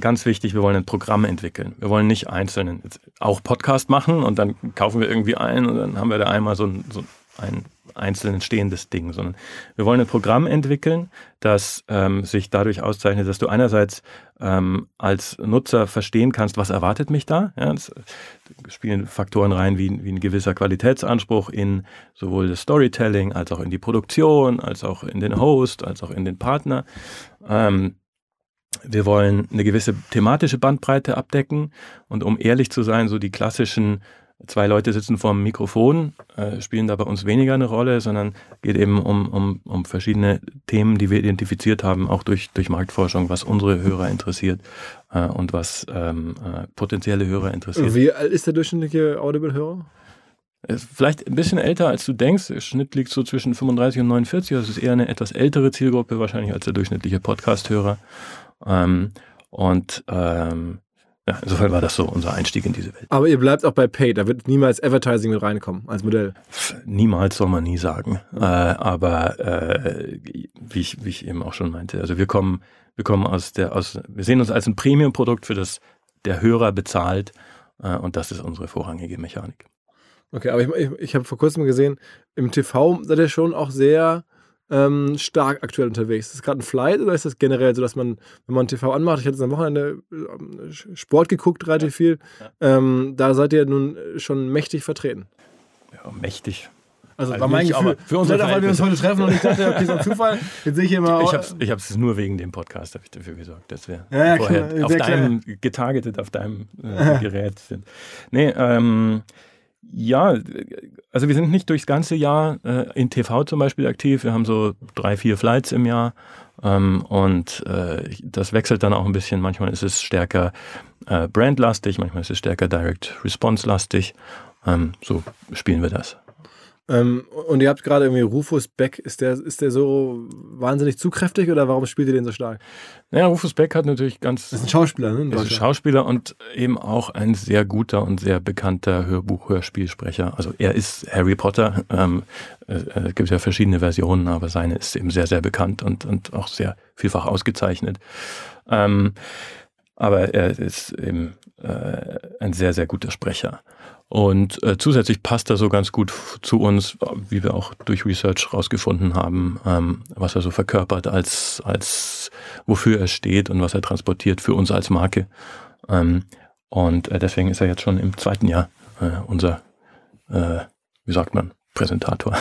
[SPEAKER 3] ganz wichtig, wir wollen ein Programm entwickeln. Wir wollen nicht einzelnen, auch Podcast machen und dann kaufen wir irgendwie ein und dann haben wir da einmal so ein, so ein einzeln stehendes Ding, sondern wir wollen ein Programm entwickeln, das ähm, sich dadurch auszeichnet, dass du einerseits ähm, als Nutzer verstehen kannst, was erwartet mich da. Ja, das spielen Faktoren rein wie, wie ein gewisser Qualitätsanspruch in sowohl das Storytelling als auch in die Produktion, als auch in den Host, als auch in den Partner. Ähm, wir wollen eine gewisse thematische Bandbreite abdecken und um ehrlich zu sein, so die klassischen zwei Leute sitzen vor dem Mikrofon, äh, spielen da bei uns weniger eine Rolle, sondern geht eben um, um, um verschiedene Themen, die wir identifiziert haben, auch durch, durch Marktforschung, was unsere Hörer interessiert äh, und was ähm, äh, potenzielle Hörer interessiert.
[SPEAKER 1] Wie alt ist der durchschnittliche Audible-Hörer?
[SPEAKER 3] Vielleicht ein bisschen älter, als du denkst. Der Schnitt liegt so zwischen 35 und 49. Das ist eher eine etwas ältere Zielgruppe wahrscheinlich als der durchschnittliche Podcast-Hörer. Ähm, und ähm, ja, insofern war das so unser Einstieg in diese Welt.
[SPEAKER 1] Aber ihr bleibt auch bei Paid, da wird niemals Advertising mit reinkommen als Modell.
[SPEAKER 3] Niemals soll man nie sagen. Mhm. Äh, aber äh, wie, ich, wie ich eben auch schon meinte, also wir kommen, wir kommen aus der, aus, wir sehen uns als ein Premium-Produkt, für das der Hörer bezahlt äh, und das ist unsere vorrangige Mechanik.
[SPEAKER 1] Okay, aber ich, ich, ich habe vor kurzem gesehen, im TV seid ihr schon auch sehr ähm, stark aktuell unterwegs. Ist das gerade ein Flight oder ist das generell so, dass man, wenn man TV anmacht, ich hatte am Wochenende äh, Sport geguckt, relativ ja. viel, ja. Ähm, da seid ihr nun schon mächtig vertreten.
[SPEAKER 3] Ja, mächtig.
[SPEAKER 1] Also, also war mein nicht, Gefühl, für uns auch, weil wir uns heute treffen und ich dachte, okay, so ein Zufall. Jetzt sehe ich hier mal.
[SPEAKER 3] Ich habe ich hab's nur wegen dem Podcast ich dafür gesorgt, dass wir ja, vorher klar, auf deinem, getargetet auf deinem äh, Gerät sind. Nee, ähm, ja, also wir sind nicht durchs ganze Jahr äh, in TV zum Beispiel aktiv. Wir haben so drei, vier Flights im Jahr ähm, und äh, das wechselt dann auch ein bisschen. Manchmal ist es stärker äh, brandlastig, manchmal ist es stärker Direct Response lastig. Ähm, so spielen wir das.
[SPEAKER 1] Ähm, und ihr habt gerade irgendwie Rufus Beck, ist der, ist der so wahnsinnig zukräftig oder warum spielt ihr den so stark?
[SPEAKER 3] Naja, Rufus Beck hat natürlich ganz.
[SPEAKER 1] Das ist ein Schauspieler, ne?
[SPEAKER 3] Ist ein Schauspieler und eben auch ein sehr guter und sehr bekannter Hörbuch-Hörspielsprecher. Also er ist Harry Potter. Ähm, äh, es gibt ja verschiedene Versionen, aber seine ist eben sehr, sehr bekannt und, und auch sehr vielfach ausgezeichnet. Ähm, aber er ist eben äh, ein sehr, sehr guter Sprecher. Und äh, zusätzlich passt er so ganz gut zu uns, wie wir auch durch Research rausgefunden haben, ähm, was er so verkörpert als, als wofür er steht und was er transportiert für uns als Marke. Ähm, und äh, deswegen ist er jetzt schon im zweiten Jahr äh, unser, äh, wie sagt man, Präsentator.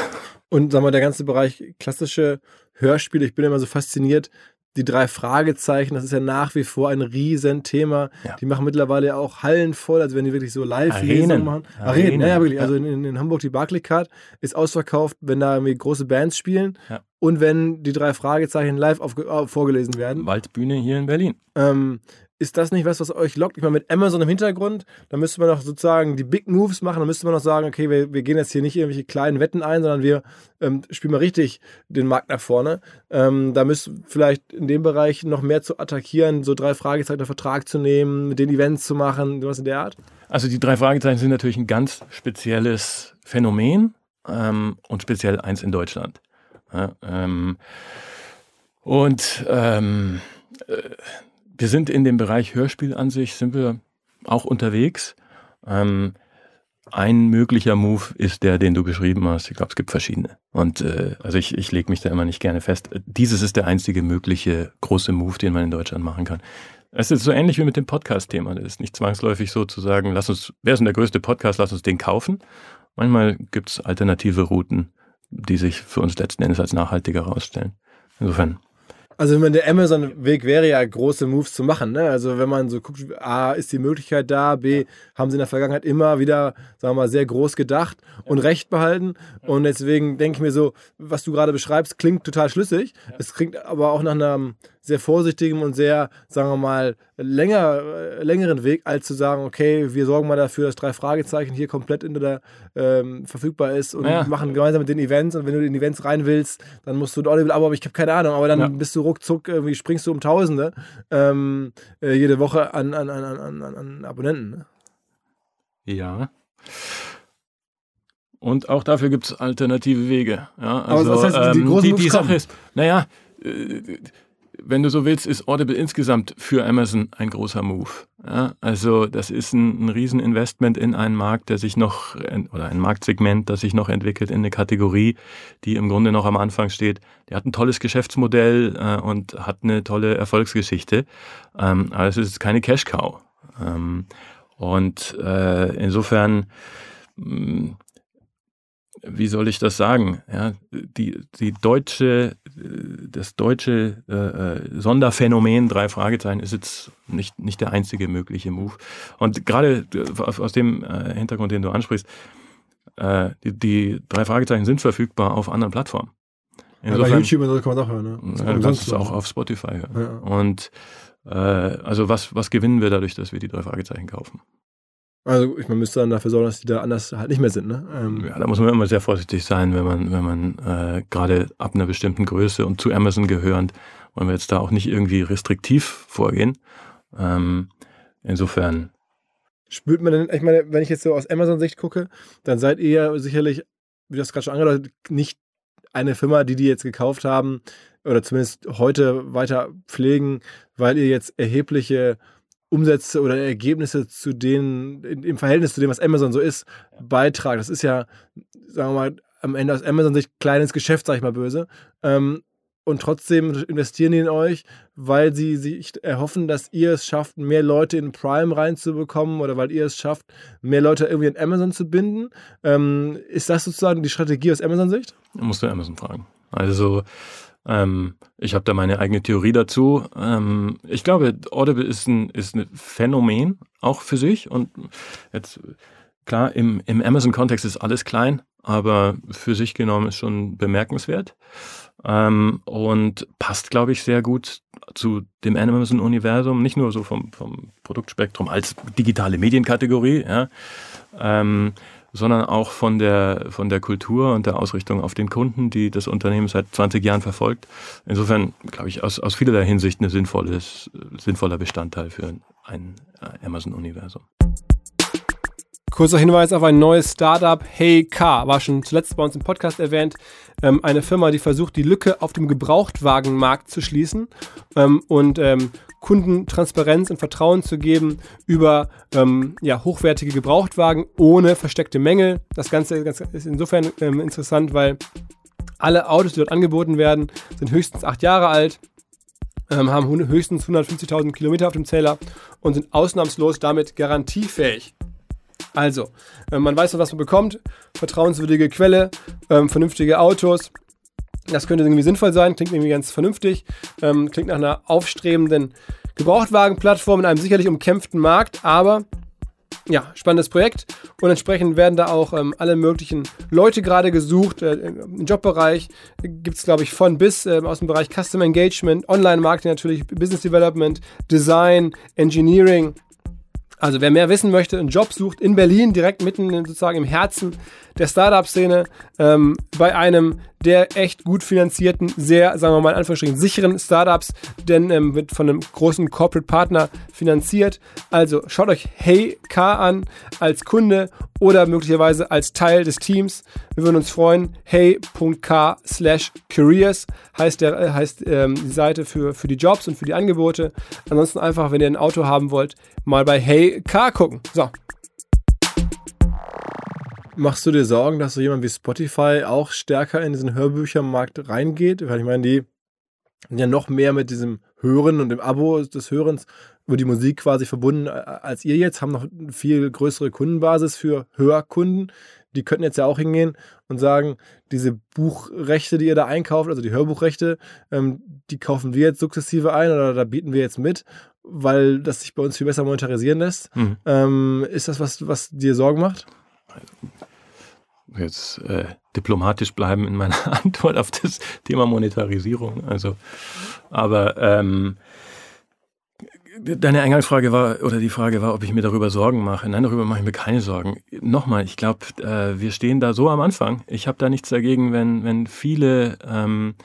[SPEAKER 1] Und sagen wir, der ganze Bereich klassische Hörspiele, ich bin immer so fasziniert, die drei Fragezeichen, das ist ja nach wie vor ein Riesenthema. Ja. Die machen mittlerweile auch Hallen voll, also wenn die wirklich so Live-Lesungen machen. Arenen, Arenen, ja, ja wirklich. Ja. Also in, in, Hamburg die Barclaycard ist ausverkauft, wenn da irgendwie große Bands spielen ja. und wenn die drei Fragezeichen live auf, auf, vorgelesen werden.
[SPEAKER 3] Waldbühne hier in Berlin.
[SPEAKER 1] Ähm, ist das nicht was, was euch lockt? Ich meine, mit Amazon im Hintergrund, da müsste man noch sozusagen die Big Moves machen, da müsste man noch sagen, okay, wir, wir gehen jetzt hier nicht irgendwelche kleinen Wetten ein, sondern wir ähm, spielen mal richtig den Markt nach vorne. Ähm, da müsste vielleicht in dem Bereich noch mehr zu attackieren, so drei Fragezeichen der Vertrag zu nehmen, mit den Events zu machen, was in der Art?
[SPEAKER 3] Also die drei Fragezeichen sind natürlich ein ganz spezielles Phänomen ähm, und speziell eins in Deutschland. Ja, ähm, und ähm, äh, wir sind in dem Bereich Hörspiel an sich, sind wir auch unterwegs. Ähm, ein möglicher Move ist der, den du beschrieben hast. Ich glaube, es gibt verschiedene. Und äh, also ich, ich lege mich da immer nicht gerne fest. Dieses ist der einzige mögliche große Move, den man in Deutschland machen kann. Es ist so ähnlich wie mit dem Podcast-Thema. Es ist nicht zwangsläufig so zu sagen, lass uns, wer ist denn der größte Podcast, lass uns den kaufen. Manchmal gibt es alternative Routen, die sich für uns letzten Endes als nachhaltiger herausstellen. Insofern
[SPEAKER 1] also wenn der Amazon-Weg wäre ja, große Moves zu machen. Ne? Also wenn man so guckt, A, ist die Möglichkeit da, B, haben sie in der Vergangenheit immer wieder, sagen wir mal, sehr groß gedacht und Recht behalten. Und deswegen denke ich mir so, was du gerade beschreibst, klingt total schlüssig. Es klingt aber auch nach einem sehr vorsichtigen und sehr, sagen wir mal, länger, äh, längeren Weg, als zu sagen, okay, wir sorgen mal dafür, dass drei Fragezeichen hier komplett in der ähm, verfügbar ist und ja. machen gemeinsam mit den Events. Und wenn du in Events rein willst, dann musst du ein Audible-Abo, aber ich habe keine Ahnung, aber dann ja. bist du ruckzuck, irgendwie springst du um Tausende ähm, äh, jede Woche an, an, an, an, an Abonnenten. Ne?
[SPEAKER 3] Ja. Und auch dafür gibt es alternative Wege. Ja, also, aber das heißt, die, ähm, die, die Sache ist, naja, äh, wenn du so willst, ist Audible insgesamt für Amazon ein großer Move. Ja, also das ist ein, ein Rieseninvestment in einen Markt, der sich noch, oder ein Marktsegment, das sich noch entwickelt in eine Kategorie, die im Grunde noch am Anfang steht. Der hat ein tolles Geschäftsmodell äh, und hat eine tolle Erfolgsgeschichte. Ähm, aber es ist keine Cash-Cow. Ähm, und äh, insofern mh, wie soll ich das sagen? Ja, die, die deutsche, das deutsche äh, äh, Sonderphänomen drei Fragezeichen ist jetzt nicht, nicht der einzige mögliche Move. Und gerade aus dem äh, Hintergrund, den du ansprichst, äh, die, die, drei Fragezeichen sind verfügbar auf anderen Plattformen.
[SPEAKER 1] Insofern, ja, bei YouTube kann man auch hören. Ne?
[SPEAKER 3] Das ja, kannst du auch auf Spotify hören. Ja. Und äh, also was, was gewinnen wir dadurch, dass wir die drei Fragezeichen kaufen?
[SPEAKER 1] Also ich, man müsste dann dafür sorgen, dass die da anders halt nicht mehr sind. Ne?
[SPEAKER 3] Ähm ja, da muss man immer sehr vorsichtig sein, wenn man, wenn man äh, gerade ab einer bestimmten Größe und zu Amazon gehörend, wollen wir jetzt da auch nicht irgendwie restriktiv vorgehen. Ähm, insofern.
[SPEAKER 1] Spürt man denn, ich meine, wenn ich jetzt so aus Amazon-Sicht gucke, dann seid ihr ja sicherlich, wie das gerade schon angedeutet, nicht eine Firma, die die jetzt gekauft haben oder zumindest heute weiter pflegen, weil ihr jetzt erhebliche Umsätze oder Ergebnisse zu denen, im Verhältnis zu dem, was Amazon so ist, beitragen. Das ist ja, sagen wir mal, am Ende aus Amazon-Sicht kleines Geschäft, sag ich mal böse. Ähm, und trotzdem investieren die in euch, weil sie sich erhoffen, dass ihr es schafft, mehr Leute in Prime reinzubekommen oder weil ihr es schafft, mehr Leute irgendwie in Amazon zu binden. Ähm, ist das sozusagen die Strategie aus Amazon-Sicht?
[SPEAKER 3] Musst du Amazon fragen. Also ähm, ich habe da meine eigene Theorie dazu. Ähm, ich glaube, Audible ist ein, ist ein Phänomen, auch für sich. Und jetzt, klar, im, im Amazon-Kontext ist alles klein, aber für sich genommen ist schon bemerkenswert. Ähm, und passt, glaube ich, sehr gut zu dem Amazon-Universum, nicht nur so vom, vom Produktspektrum als digitale Medienkategorie, ja, ähm, sondern auch von der, von der Kultur und der Ausrichtung auf den Kunden, die das Unternehmen seit 20 Jahren verfolgt. Insofern, glaube ich, aus, aus vielerlei Hinsicht ein sinnvolles, sinnvoller Bestandteil für ein Amazon-Universum.
[SPEAKER 1] Kurzer Hinweis auf ein neues Startup, Hey Car, war schon zuletzt bei uns im Podcast erwähnt. Ähm, eine Firma, die versucht, die Lücke auf dem Gebrauchtwagenmarkt zu schließen ähm, und ähm, Kunden Transparenz und Vertrauen zu geben über ähm, ja, hochwertige Gebrauchtwagen ohne versteckte Mängel. Das Ganze ist insofern ähm, interessant, weil alle Autos, die dort angeboten werden, sind höchstens acht Jahre alt, ähm, haben höchstens 150.000 Kilometer auf dem Zähler und sind ausnahmslos damit garantiefähig. Also, äh, man weiß, was man bekommt, vertrauenswürdige Quelle, ähm, vernünftige Autos, das könnte irgendwie sinnvoll sein, klingt irgendwie ganz vernünftig, ähm, klingt nach einer aufstrebenden Gebrauchtwagenplattform in einem sicherlich umkämpften Markt, aber ja, spannendes Projekt und entsprechend werden da auch ähm, alle möglichen Leute gerade gesucht. Äh, Im Jobbereich gibt es, glaube ich, von bis äh, aus dem Bereich Custom Engagement, Online-Marketing natürlich, Business Development, Design, Engineering. Also wer mehr wissen möchte, einen Job sucht in Berlin, direkt mitten sozusagen im Herzen der Startup-Szene, ähm, bei einem der echt gut finanzierten, sehr, sagen wir mal in Anführungsstrichen, sicheren Startups, denn ähm, wird von einem großen Corporate Partner finanziert. Also schaut euch Hey K an als Kunde oder möglicherweise als Teil des Teams. Wir würden uns freuen. hey.k slash careers heißt, der, äh, heißt ähm, die Seite für, für die Jobs und für die Angebote. Ansonsten einfach, wenn ihr ein Auto haben wollt, mal bei Hey gucken. So, Machst du dir Sorgen, dass so jemand wie Spotify auch stärker in diesen Hörbüchermarkt reingeht? Weil ich meine, die sind ja noch mehr mit diesem Hören und dem Abo des Hörens über die Musik quasi verbunden als ihr jetzt, haben noch eine viel größere Kundenbasis für Hörkunden. Die könnten jetzt ja auch hingehen und sagen, diese Buchrechte, die ihr da einkauft, also die Hörbuchrechte, ähm, die kaufen wir jetzt sukzessive ein oder da bieten wir jetzt mit, weil das sich bei uns viel besser monetarisieren lässt. Mhm. Ähm, ist das was, was dir Sorgen macht?
[SPEAKER 3] Jetzt äh, diplomatisch bleiben in meiner [laughs] Antwort auf das Thema Monetarisierung. Also, aber ähm, deine Eingangsfrage war, oder die Frage war, ob ich mir darüber Sorgen mache. Nein, darüber mache ich mir keine Sorgen. Nochmal, ich glaube, äh, wir stehen da so am Anfang. Ich habe da nichts dagegen, wenn, wenn viele ähm,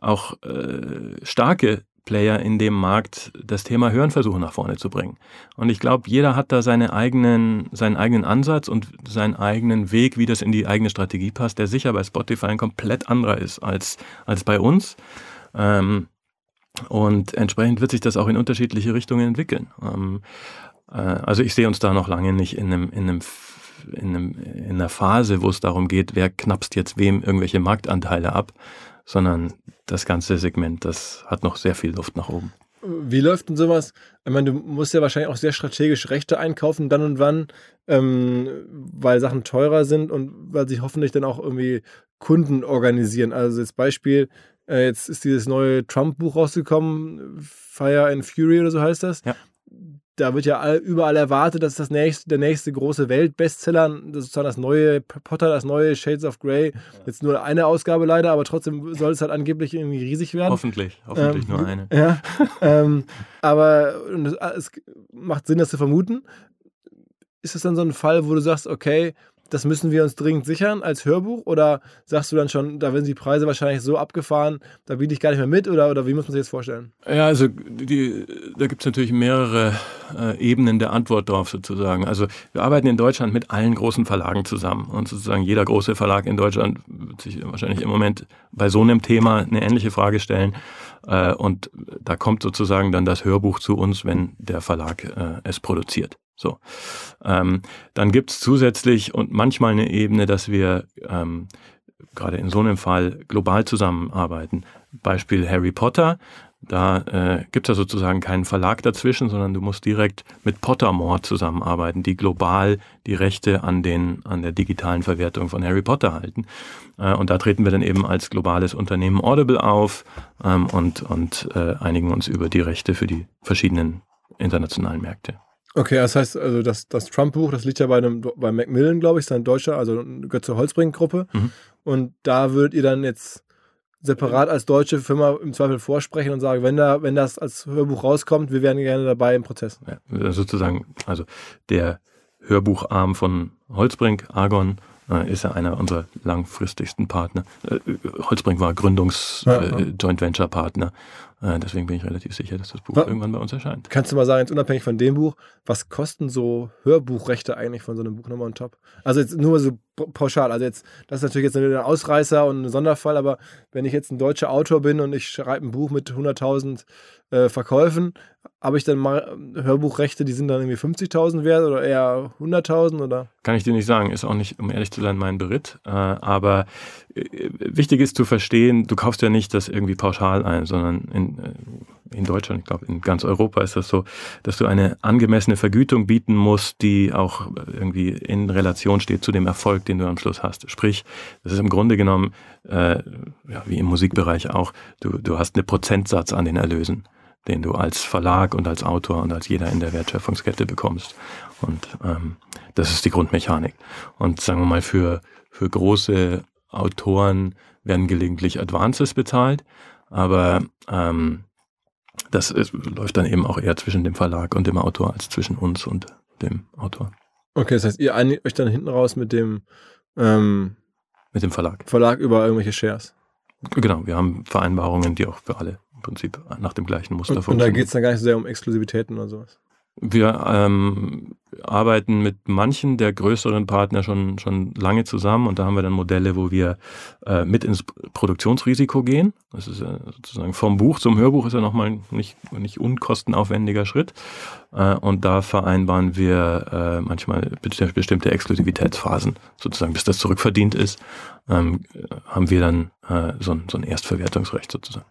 [SPEAKER 3] auch äh, starke Player in dem Markt das Thema Hören versuchen nach vorne zu bringen. Und ich glaube, jeder hat da seine eigenen, seinen eigenen Ansatz und seinen eigenen Weg, wie das in die eigene Strategie passt, der sicher bei Spotify ein komplett anderer ist als, als bei uns. Ähm, Und entsprechend wird sich das auch in unterschiedliche Richtungen entwickeln. Ähm, äh, also ich sehe uns da noch lange nicht in einem, in einem in, einem, in einer Phase, wo es darum geht, wer knapst jetzt wem irgendwelche Marktanteile ab, sondern das ganze Segment, das hat noch sehr viel Luft nach oben.
[SPEAKER 1] Wie läuft denn sowas? Ich meine, du musst ja wahrscheinlich auch sehr strategisch Rechte einkaufen, dann und wann, ähm, weil Sachen teurer sind und weil sich hoffentlich dann auch irgendwie Kunden organisieren. Also jetzt Beispiel, äh, jetzt ist dieses neue Trump-Buch rausgekommen, Fire and Fury oder so heißt das. Ja da wird ja überall erwartet, dass das nächste, der nächste große Weltbestseller, sozusagen das neue Potter, das neue Shades of Grey, jetzt nur eine Ausgabe leider, aber trotzdem soll es halt angeblich irgendwie riesig werden.
[SPEAKER 3] Hoffentlich, hoffentlich ähm, nur eine.
[SPEAKER 1] Ja, ähm, aber es macht Sinn, das zu vermuten. Ist es dann so ein Fall, wo du sagst, okay, das müssen wir uns dringend sichern als Hörbuch? Oder sagst du dann schon, da werden die Preise wahrscheinlich so abgefahren, da biete ich gar nicht mehr mit? Oder, oder wie muss man sich das vorstellen?
[SPEAKER 3] Ja, also die, da gibt es natürlich mehrere äh, Ebenen der Antwort drauf sozusagen. Also wir arbeiten in Deutschland mit allen großen Verlagen zusammen. Und sozusagen jeder große Verlag in Deutschland wird sich wahrscheinlich im Moment bei so einem Thema eine ähnliche Frage stellen. Äh, und da kommt sozusagen dann das Hörbuch zu uns, wenn der Verlag äh, es produziert. So. Ähm, dann gibt es zusätzlich und manchmal eine Ebene, dass wir ähm, gerade in so einem Fall global zusammenarbeiten. Beispiel Harry Potter. Da äh, gibt es ja sozusagen keinen Verlag dazwischen, sondern du musst direkt mit Pottermore zusammenarbeiten, die global die Rechte an, den, an der digitalen Verwertung von Harry Potter halten. Äh, und da treten wir dann eben als globales Unternehmen Audible auf ähm, und, und äh, einigen uns über die Rechte für die verschiedenen internationalen Märkte.
[SPEAKER 1] Okay, das heißt, also das, das Trump-Buch, das liegt ja bei, einem, bei Macmillan, glaube ich, sein deutscher, also Götze Holzbrink-Gruppe. Mhm. Und da würdet ihr dann jetzt separat als deutsche Firma im Zweifel vorsprechen und sagen, wenn da, wenn das als Hörbuch rauskommt, wir wären gerne dabei im Prozess.
[SPEAKER 3] Ja, sozusagen, also der Hörbucharm von Holzbrink, Argon, äh, ist ja einer unserer langfristigsten Partner. Äh, Holzbrink war Gründungs-Joint äh, deswegen bin ich relativ sicher, dass das Buch was, irgendwann bei uns erscheint.
[SPEAKER 1] Kannst du mal sagen, jetzt unabhängig von dem Buch, was kosten so Hörbuchrechte eigentlich von so einem Buch nochmal on top? Also jetzt nur so pauschal. Also jetzt, das ist natürlich jetzt ein Ausreißer und ein Sonderfall, aber wenn ich jetzt ein deutscher Autor bin und ich schreibe ein Buch mit 100.000 äh, Verkäufen, habe ich dann mal Hörbuchrechte, die sind dann irgendwie 50.000 wert oder eher 100.000 oder?
[SPEAKER 3] Kann ich dir nicht sagen, ist auch nicht, um ehrlich zu sein, mein Beritt. Äh, aber äh, wichtig ist zu verstehen, du kaufst ja nicht das irgendwie pauschal ein, sondern in, äh, in Deutschland, ich glaube in ganz Europa ist das so, dass du eine angemessene Vergütung bieten musst, die auch irgendwie in Relation steht zu dem Erfolg, den du am Schluss hast. Sprich, das ist im Grunde genommen, äh, ja, wie im Musikbereich auch, du, du hast einen Prozentsatz an den Erlösen den du als Verlag und als Autor und als jeder in der Wertschöpfungskette bekommst. Und ähm, das ist die Grundmechanik. Und sagen wir mal, für, für große Autoren werden gelegentlich Advances bezahlt, aber ähm, das ist, läuft dann eben auch eher zwischen dem Verlag und dem Autor als zwischen uns und dem Autor.
[SPEAKER 1] Okay, das heißt, ihr einigt euch dann hinten raus mit dem ähm,
[SPEAKER 3] mit dem Verlag.
[SPEAKER 1] Verlag über irgendwelche Shares.
[SPEAKER 3] Genau, wir haben Vereinbarungen, die auch für alle im Prinzip nach dem gleichen Muster
[SPEAKER 1] und, funktionieren. Und da geht es dann gar nicht so sehr um Exklusivitäten oder sowas.
[SPEAKER 3] Wir ähm, arbeiten mit manchen der größeren Partner schon, schon lange zusammen und da haben wir dann Modelle, wo wir äh, mit ins Produktionsrisiko gehen. Das ist äh, sozusagen vom Buch zum Hörbuch ist ja nochmal nicht, nicht unkostenaufwendiger Schritt. Äh, und da vereinbaren wir äh, manchmal bestimmte Exklusivitätsphasen, sozusagen bis das zurückverdient ist, ähm, haben wir dann äh, so, ein, so ein Erstverwertungsrecht sozusagen.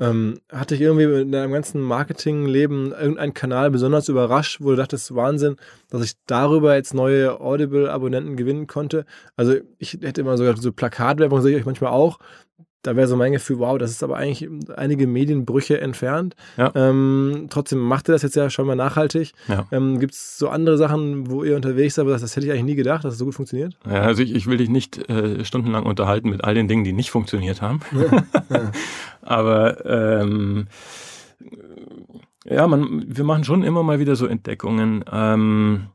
[SPEAKER 1] Ähm, hat dich irgendwie in deinem ganzen Marketingleben irgendein Kanal besonders überrascht, wo du dachtest, Wahnsinn, dass ich darüber jetzt neue Audible-Abonnenten gewinnen konnte? Also ich hätte immer sogar so Plakatwerbung, sehe ich euch manchmal auch, da wäre so mein Gefühl, wow, das ist aber eigentlich einige Medienbrüche entfernt. Ja. Ähm, trotzdem macht ihr das jetzt ja schon mal nachhaltig. Ja. Ähm, Gibt es so andere Sachen, wo ihr unterwegs seid, aber das, das hätte ich eigentlich nie gedacht, dass es so gut funktioniert?
[SPEAKER 3] Ja, also ich, ich will dich nicht äh, stundenlang unterhalten mit all den Dingen, die nicht funktioniert haben. Ja. [laughs] aber ähm, ja, man, wir machen schon immer mal wieder so Entdeckungen. Ähm,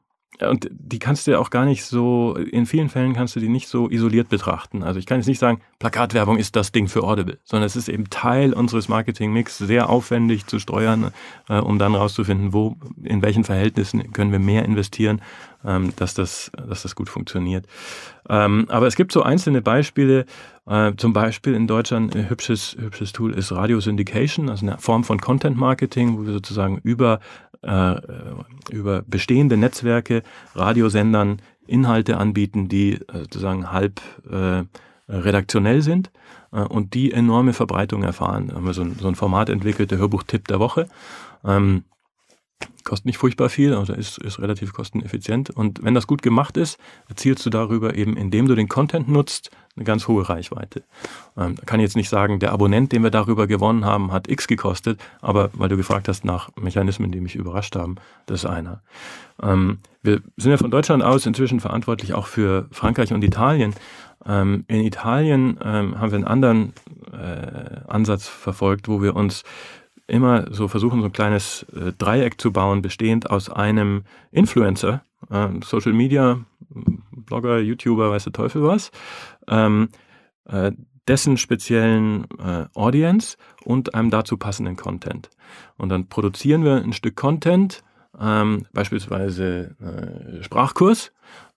[SPEAKER 3] und die kannst du ja auch gar nicht so, in vielen Fällen kannst du die nicht so isoliert betrachten. Also ich kann jetzt nicht sagen, Plakatwerbung ist das Ding für Audible, sondern es ist eben Teil unseres Marketingmix, sehr aufwendig zu steuern, äh, um dann rauszufinden, wo, in welchen Verhältnissen können wir mehr investieren, ähm, dass, das, dass das gut funktioniert. Ähm, aber es gibt so einzelne Beispiele, Äh, zum Beispiel in Deutschland ein hübsches, hübsches Tool ist Radio Syndication, also eine Form von Content Marketing, wo wir sozusagen über, äh, über bestehende Netzwerke, Radiosendern Inhalte anbieten, die äh, sozusagen halb äh, redaktionell sind äh, und die enorme Verbreitung erfahren. Da haben wir so ein, so ein Format entwickelt, der Hörbuch-Tipp der Woche. Ähm, kostet nicht furchtbar viel, also ist, ist relativ kosteneffizient. Und wenn das gut gemacht ist, erzielst du darüber eben, indem du den Content nutzt, eine ganz hohe Reichweite. Ähm, kann jetzt nicht sagen, der Abonnent, den wir darüber gewonnen haben, hat X gekostet, aber weil du gefragt hast nach Mechanismen, die mich überrascht haben, das ist einer. Ähm, wir sind ja von Deutschland aus inzwischen verantwortlich auch für Frankreich und Italien. Ähm, in Italien ähm, haben wir einen anderen äh, Ansatz verfolgt, wo wir uns immer so versuchen, so ein kleines äh, Dreieck zu bauen, bestehend aus einem Influencer, äh, Social Media, Blogger, YouTuber, weiß der Teufel was, ähm, äh, dessen speziellen äh, Audience und einem dazu passenden Content. Und dann produzieren wir ein Stück Content, ähm, beispielsweise äh, Sprachkurs,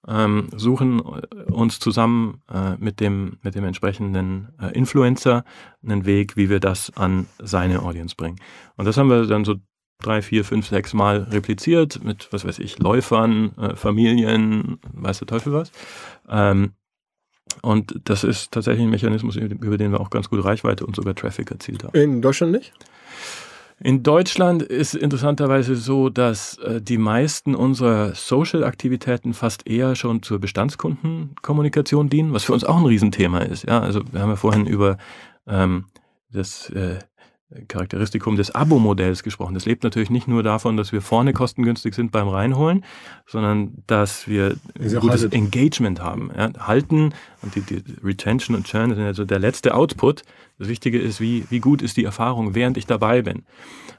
[SPEAKER 3] ähm, suchen uns zusammen äh, mit, dem, mit dem entsprechenden äh, Influencer einen Weg, wie wir das an seine Audience bringen. Und das haben wir dann so drei, vier, fünf, sechs Mal repliziert mit, was weiß ich, Läufern, äh, Familien, weiß der Teufel was. Ähm, und das ist tatsächlich ein Mechanismus, über den wir auch ganz gut Reichweite und sogar Traffic erzielt haben.
[SPEAKER 1] In Deutschland nicht?
[SPEAKER 3] In Deutschland ist interessanterweise so, dass äh, die meisten unserer Social-Aktivitäten fast eher schon zur Bestandskundenkommunikation dienen, was für uns auch ein Riesenthema ist. Ja, also wir haben ja vorhin über ähm, das äh, Charakteristikum des Abo-Modells gesprochen. Das lebt natürlich nicht nur davon, dass wir vorne kostengünstig sind beim Reinholen, sondern dass wir ein gutes. Engagement haben. Ja, halten und die, die, Retention und Churn sind also der letzte Output. Das Wichtige ist, wie, wie gut ist die Erfahrung, während ich dabei bin.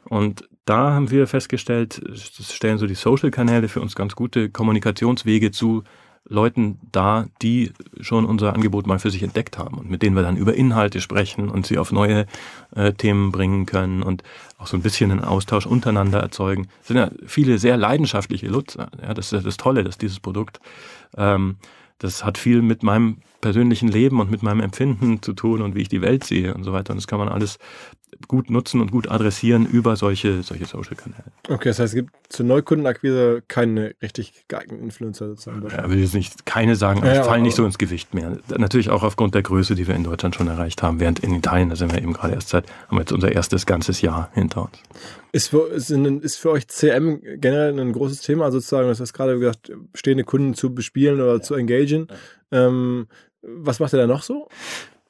[SPEAKER 3] Und da haben wir festgestellt, das stellen so die Social-Kanäle für uns ganz gute Kommunikationswege zu Leuten da, die schon unser Angebot mal für sich entdeckt haben und mit denen wir dann über Inhalte sprechen und sie auf neue äh, Themen bringen können und auch so ein bisschen einen Austausch untereinander erzeugen. Es sind ja viele sehr leidenschaftliche Nutzer. Ja, das ist ja das Tolle, dass dieses Produkt, ähm, das hat viel mit meinem persönlichen Leben und mit meinem Empfinden zu tun und wie ich die Welt sehe und so weiter. Und das kann man alles gut nutzen und gut adressieren über solche, solche Social-Kanäle.
[SPEAKER 1] Okay, das heißt, es gibt zur Neukundenakquise keine richtig geeigneten Influencer sozusagen.
[SPEAKER 3] Ja, will jetzt nicht keine sagen, aber ja, fallen nicht so ins Gewicht mehr. Natürlich auch aufgrund der Größe, die wir in Deutschland schon erreicht haben, während in Italien, da sind wir eben gerade erst seit, haben wir jetzt unser erstes ganzes Jahr hinter uns.
[SPEAKER 1] Ist für, ist, für euch CM generell ein großes Thema, sozusagen, das hast gerade gesagt, bestehende Kunden zu bespielen oder zu engagieren. Ähm, was macht ihr da noch so?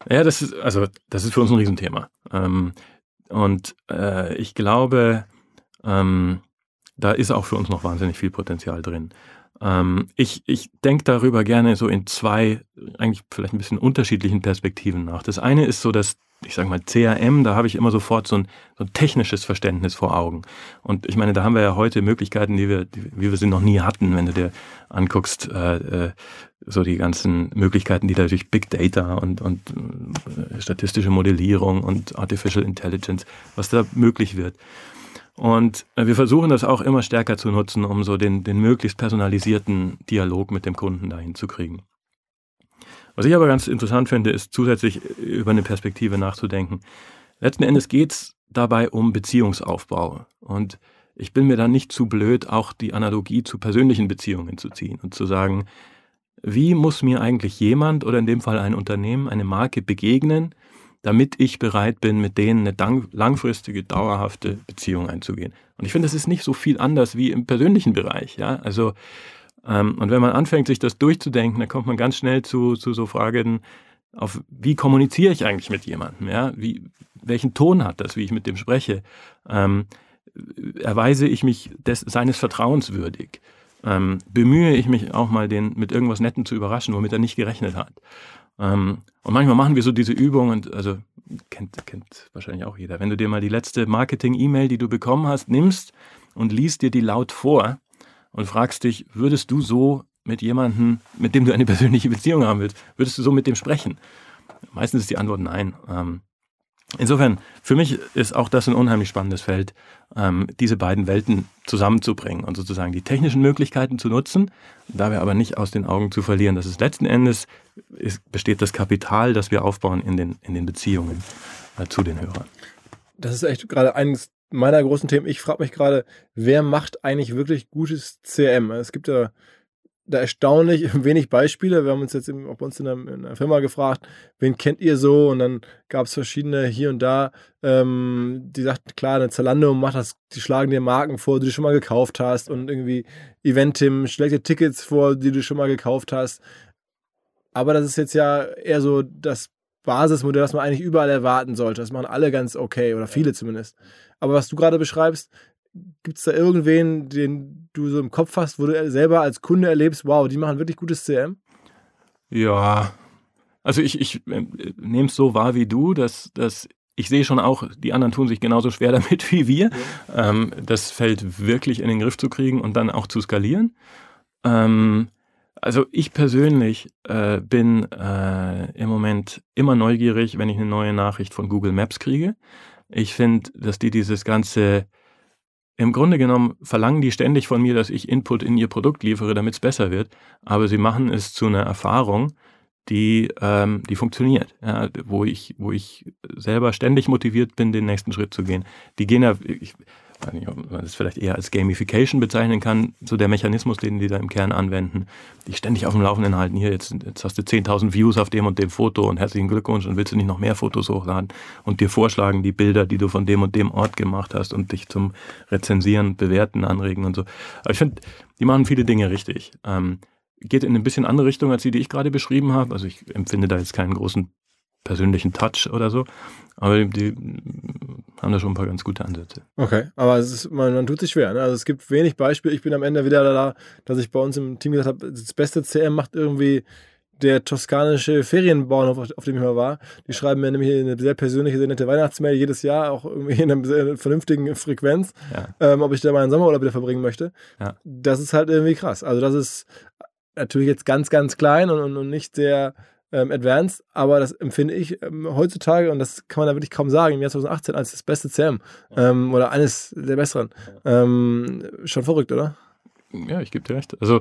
[SPEAKER 3] Ja, das ist, also, das ist für uns ein Riesenthema. Ähm, und äh, ich glaube, ähm, da ist auch für uns noch wahnsinnig viel Potenzial drin. Ähm, ich ich denke darüber gerne so in zwei, eigentlich vielleicht ein bisschen unterschiedlichen Perspektiven nach. Das eine ist so, dass ich sage mal, CRM, da habe ich immer sofort so ein, so ein technisches Verständnis vor Augen. Und ich meine, da haben wir ja heute Möglichkeiten, die wir, die, wie wir sie noch nie hatten, wenn du dir anguckst, äh, äh, so die ganzen Möglichkeiten, die da durch Big Data und, und äh, statistische Modellierung und Artificial Intelligence, was da möglich wird. Und äh, wir versuchen das auch immer stärker zu nutzen, um so den, den möglichst personalisierten Dialog mit dem Kunden dahin zu kriegen. Was ich aber ganz interessant finde, ist zusätzlich über eine Perspektive nachzudenken. Letzten Endes geht es dabei um Beziehungsaufbau. Und ich bin mir da nicht zu blöd, auch die Analogie zu persönlichen Beziehungen zu ziehen und zu sagen, wie muss mir eigentlich jemand oder in dem Fall ein Unternehmen, eine Marke begegnen, damit ich bereit bin, mit denen eine langfristige, dauerhafte Beziehung einzugehen. Und ich finde, das ist nicht so viel anders wie im persönlichen Bereich. Ja? Also und wenn man anfängt, sich das durchzudenken, dann kommt man ganz schnell zu, zu so Fragen, auf wie kommuniziere ich eigentlich mit jemandem? Ja? Wie, welchen Ton hat das, wie ich mit dem spreche? Ähm, erweise ich mich des, seines Vertrauens würdig? Ähm, bemühe ich mich auch mal, den mit irgendwas Netten zu überraschen, womit er nicht gerechnet hat? Ähm, und manchmal machen wir so diese Übung und also kennt, kennt wahrscheinlich auch jeder. Wenn du dir mal die letzte Marketing-E-Mail, die du bekommen hast, nimmst und liest dir die laut vor, und fragst dich, würdest du so mit jemandem, mit dem du eine [laughs] persönliche Beziehung haben willst, würdest du so mit dem sprechen? Meistens ist die Antwort nein. Ähm, insofern, für mich ist auch das ein unheimlich spannendes Feld, ähm, diese beiden Welten zusammenzubringen und sozusagen die technischen Möglichkeiten zu nutzen, dabei aber nicht aus den Augen zu verlieren. Das ist letzten Endes ist, besteht das Kapital, das wir aufbauen in den, in den Beziehungen äh, zu den Hörern.
[SPEAKER 1] Das ist echt gerade eines meiner großen Themen. Ich frage mich gerade, wer macht eigentlich wirklich gutes CRM? Es gibt ja da erstaunlich [laughs] wenig Beispiele. Wir haben uns jetzt auch bei uns in der, in der, Firma gefragt, wen kennt ihr so? Und dann gab es verschiedene hier und da, ähm, die sagten, klar, eine Zalando macht das, die schlagen dir Marken vor, die du schon mal gekauft hast und irgendwie Eventim schlägt dir Tickets vor, die du schon mal gekauft hast. Aber das ist jetzt ja eher so das Basismodell, das man eigentlich überall erwarten sollte. Das machen alle ganz okay oder viele zumindest. Aber was du gerade beschreibst, gibt es da irgendwen, den du so im Kopf hast, wo du selber als Kunde erlebst, wow, die machen wirklich gutes CM?
[SPEAKER 3] Ja, also ich, ich äh, nehme es so wahr wie du, dass, dass ich sehe schon auch, die anderen tun sich genauso schwer [laughs] damit wie wir. Ja. Ähm, das fällt wirklich in den Griff zu kriegen und dann auch zu skalieren. Ähm, also ich persönlich äh, bin äh, im Moment immer neugierig, wenn ich eine neue Nachricht von Google Maps kriege. Ich finde, dass die dieses ganze im Grunde genommen verlangen die ständig von mir, dass ich Input in ihr Produkt liefere, damit es besser wird. Aber sie machen es zu einer Erfahrung, die, ähm, die funktioniert, ja, wo ich, wo ich selber ständig motiviert bin, den nächsten Schritt zu gehen. Die gehen ja, ich, weiß nicht, ob man das vielleicht eher als Gamification bezeichnen kann, so der Mechanismus, den die da im Kern anwenden, die ständig auf dem Laufenden halten. Hier, jetzt, jetzt hast du 10.000 Views auf dem und dem Foto und herzlichen Glückwunsch und willst du nicht noch mehr Fotos hochladen und dir vorschlagen, die Bilder, die du von dem und dem Ort gemacht hast und dich zum Rezensieren, Bewerten anregen und so. Aber ich finde, die machen viele Dinge richtig. Ähm, geht in ein bisschen andere Richtung als die, die ich gerade beschrieben habe. Also ich empfinde da jetzt keinen großen persönlichen Touch oder so. Aber die, haben da schon ein paar ganz gute Ansätze.
[SPEAKER 1] Okay, aber ist, man, man tut sich schwer. Ne? Also es gibt wenig Beispiele. Ich bin am Ende wieder da, dass ich bei uns im Team gesagt habe, das beste CM macht irgendwie der toskanische Ferienbauernhof, auf, dem ich mal war. Die schreiben mir nämlich eine sehr persönliche, sehr nette Weihnachtsmail jedes Jahr, auch irgendwie in einer sehr vernünftigen Frequenz, ja. ähm, ob ich da meinen Sommerurlaub wieder verbringen möchte. Ja. Das ist halt irgendwie krass. Also das ist natürlich jetzt ganz, ganz klein und, und nicht sehr ähm, advanced, aber das empfinde ich ähm, heutzutage, und das kann man da wirklich kaum sagen, im Jahr 2018 als das beste CM ähm, oder eines der besseren. Ähm, schon verrückt, oder?
[SPEAKER 3] Ja, ich gebe dir recht. Also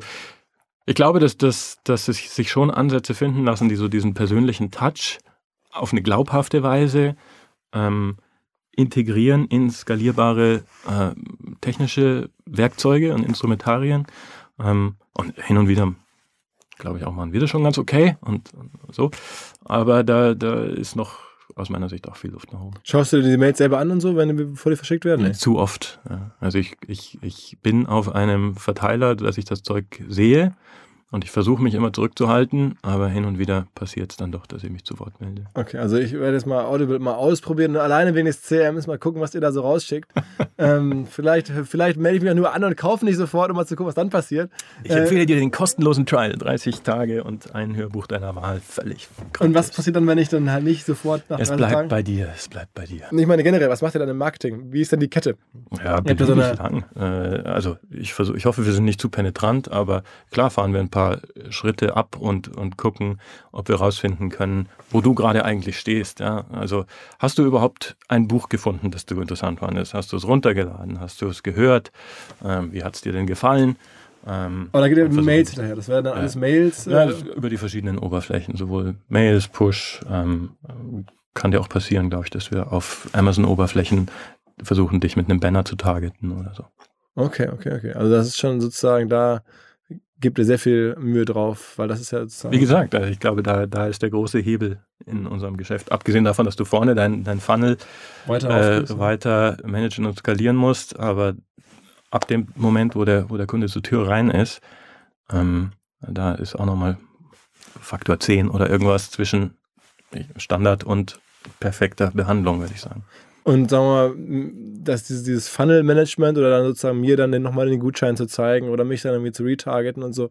[SPEAKER 3] ich glaube, dass, dass, dass es sich schon Ansätze finden lassen, die so diesen persönlichen Touch auf eine glaubhafte Weise ähm, integrieren in skalierbare äh, technische Werkzeuge und Instrumentarien. Ähm, und hin und wieder glaube ich, auch mal wieder schon ganz okay und, und, so. Aber da, da ist noch aus meiner Sicht auch viel Luft nach oben.
[SPEAKER 1] Schaust du dir die Mails selber an und so, wenn die bevor die verschickt werden?
[SPEAKER 3] Nee. Zu oft. Ja. Also ich, ich, ich bin auf einem Verteiler, dass ich das Zeug sehe und ich versuche mich immer zurückzuhalten, aber hin und wieder passiert es dann doch, dass ich mich zu Wort melde.
[SPEAKER 1] Okay, also ich werde jetzt mal Audible mal ausprobieren und alleine wegen des CRMs mal gucken, was ihr da so rausschickt. [laughs] ähm, vielleicht, vielleicht melde ich mich ja nur an und kaufe nicht sofort, um mal zu gucken, was dann passiert.
[SPEAKER 3] Ich äh, empfehle dir den kostenlosen Trial, 30 Tage und ein Hörbuch deiner Wahl, völlig.
[SPEAKER 1] Gratis. Und was passiert dann, wenn ich dann halt nicht sofort
[SPEAKER 3] nach Es bleibt Tagen? bei dir, es bleibt bei dir.
[SPEAKER 1] Ich meine generell, was macht ihr dann im Marketing? Wie ist denn die Kette?
[SPEAKER 3] Ja, bitte so eine... lang. Äh, also ich, versuch, ich hoffe, wir sind nicht zu penetrant, aber klar fahren wir ein paar Schritte Schritte ab und, und gucken, ob wir herausfinden können, wo du gerade eigentlich stehst. Ja? Also hast du überhaupt ein Buch gefunden, das du interessant fandest? Hast du es runtergeladen? Hast du es gehört? Ähm, wie hat es dir denn gefallen?
[SPEAKER 1] Ähm, Aber da geht ja Mails hinterher. Das wären dann alles Mails.
[SPEAKER 3] Äh ja, über die verschiedenen Oberflächen, sowohl Mails, Push. Ähm, kann dir auch passieren, glaube ich, dass wir auf Amazon-Oberflächen versuchen, dich mit einem Banner zu targeten oder so.
[SPEAKER 1] Okay, okay, okay. Also das ist schon sozusagen da gibt ihr sehr viel Mühe drauf, weil das ist ja
[SPEAKER 3] sozusagen. Wie gesagt, also ich glaube, da, da ist der große Hebel in unserem Geschäft. Abgesehen davon, dass du vorne dein, dein Funnel weiter, äh, weiter managen und skalieren musst, aber ab dem Moment, wo der, wo der Kunde zur Tür rein ist, ähm, da ist auch nochmal Faktor 10 oder irgendwas zwischen Standard und perfekter Behandlung, würde ich sagen.
[SPEAKER 1] Und sagen wir mal, dass dieses, Funnel-Management oder dann sozusagen mir dann nochmal den Gutschein zu zeigen oder mich dann irgendwie zu retargeten und so,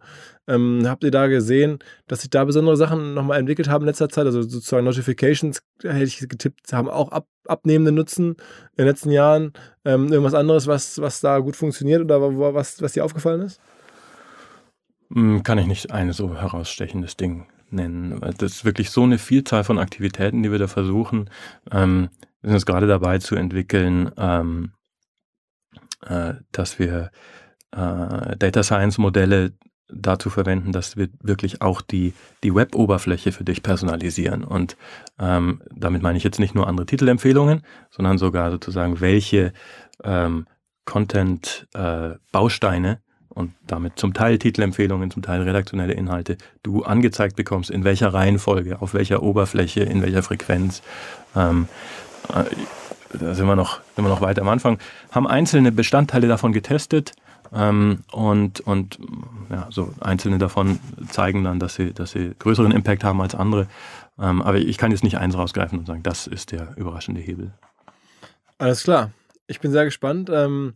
[SPEAKER 1] ähm, habt ihr da gesehen, dass sich da besondere Sachen nochmal entwickelt haben in letzter Zeit? Also sozusagen Notifications, hätte ich getippt, haben auch ab, abnehmenden Nutzen in den letzten Jahren. Ähm, irgendwas anderes, was, was da gut funktioniert oder was, was dir aufgefallen ist?
[SPEAKER 3] Hm, kann ich nicht ein so herausstechendes Ding nennen. Das ist wirklich so eine Vielzahl von Aktivitäten, die wir da versuchen. Ähm, wir sind jetzt gerade dabei zu entwickeln, ähm, äh, dass wir äh, Data Science Modelle dazu verwenden, dass wir wirklich auch die, die Web-Oberfläche für dich personalisieren. Und ähm, damit meine ich jetzt nicht nur andere Titelempfehlungen, sondern sogar sozusagen, welche ähm, Content-Bausteine äh, und damit zum Teil Titelempfehlungen, zum Teil redaktionelle Inhalte du angezeigt bekommst, in welcher Reihenfolge, auf welcher Oberfläche, in welcher Frequenz. Ähm, äh, da sind wir, noch, sind noch weit am Anfang, haben einzelne Bestandteile davon getestet ähm, und, und ja, so einzelne davon zeigen dann, dass sie, dass sie größeren Impact haben als andere. Ähm, aber ich kann jetzt nicht eins rausgreifen und sagen, das ist der überraschende Hebel.
[SPEAKER 1] Alles klar. Ich bin sehr gespannt. Ähm,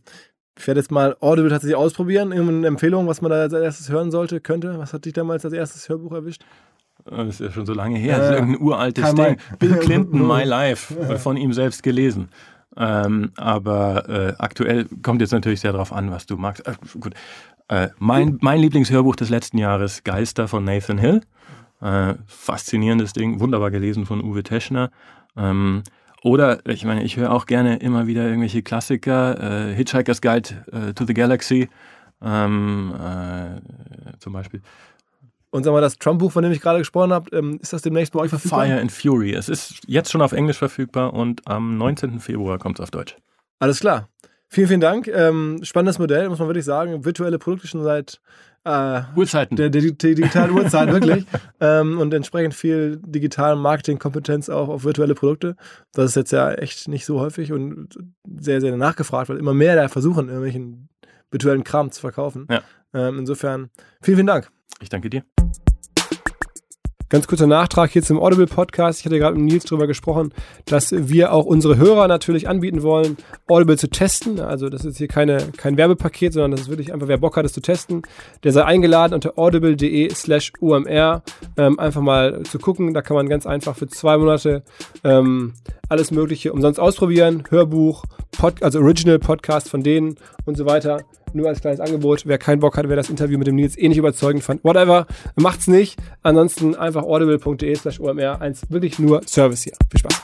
[SPEAKER 1] ich werde jetzt mal Audible tatsächlich ausprobieren. Irgendeine Empfehlung, was man da als erstes hören sollte, könnte. Was hat dich damals als erstes Hörbuch erwischt?
[SPEAKER 3] Das ist ja schon so lange her. Das ist irgendein uraltes Ding. Bill Clinton, [laughs] My Life, von ihm selbst gelesen. Ähm, aber äh, aktuell kommt jetzt natürlich sehr darauf an, was du magst. Äh, gut. Äh, mein, mein Lieblingshörbuch des letzten Jahres, Geister von Nathan Hill. Äh, faszinierendes Ding, wunderbar gelesen von Uwe Teschner. Ähm, oder, ich meine, ich höre auch gerne immer wieder irgendwelche Klassiker, äh, Hitchhiker's Guide äh, to the Galaxy ähm, zum Beispiel.
[SPEAKER 1] Und sag mal, das Trump-Buch, von dem ich gerade gesprochen habe, ähm, ist das demnächst bei euch verfügbar?
[SPEAKER 3] Fire and Fury. Es ist jetzt schon auf Englisch verfügbar und am 19. Februar kommt es auf Deutsch.
[SPEAKER 1] Alles klar. Vielen, vielen Dank. Ähm, spannendes Modell, muss man wirklich sagen. Virtuelle Produkte schon seit
[SPEAKER 3] äh, Uhrzeiten.
[SPEAKER 1] Der, der, der digitalen Uhrzeit, wirklich. [laughs] Ähm, und entsprechend viel digitale Marketingkompetenz auch auf virtuelle Produkte. Das ist jetzt ja echt nicht so häufig und sehr, sehr nachgefragt, weil immer mehr da versuchen, irgendwelchen virtuellen Kram zu verkaufen. Ja. Ähm, insofern, vielen, vielen Dank.
[SPEAKER 3] Ich danke dir.
[SPEAKER 1] Ganz kurzer Nachtrag hier zum Audible Podcast. Ich hatte gerade mit Nils darüber gesprochen, dass wir auch unsere Hörer natürlich anbieten wollen, Audible zu testen. Also das ist hier keine, kein Werbepaket, sondern das ist wirklich einfach, wer Bock hat, es zu testen, der sei eingeladen unter audible.de slash umr ähm, einfach mal zu gucken. Da kann man ganz einfach für zwei Monate ähm, alles Mögliche umsonst ausprobieren. Hörbuch, Pod, also Original Podcast von denen und so weiter. Nur als kleines Angebot. Wer keinen Bock hat, wer das Interview mit dem Nils eh nicht überzeugend fand, whatever, macht's nicht. Ansonsten einfach audible.de slash omr. Eins wirklich nur Service hier. Viel Spaß.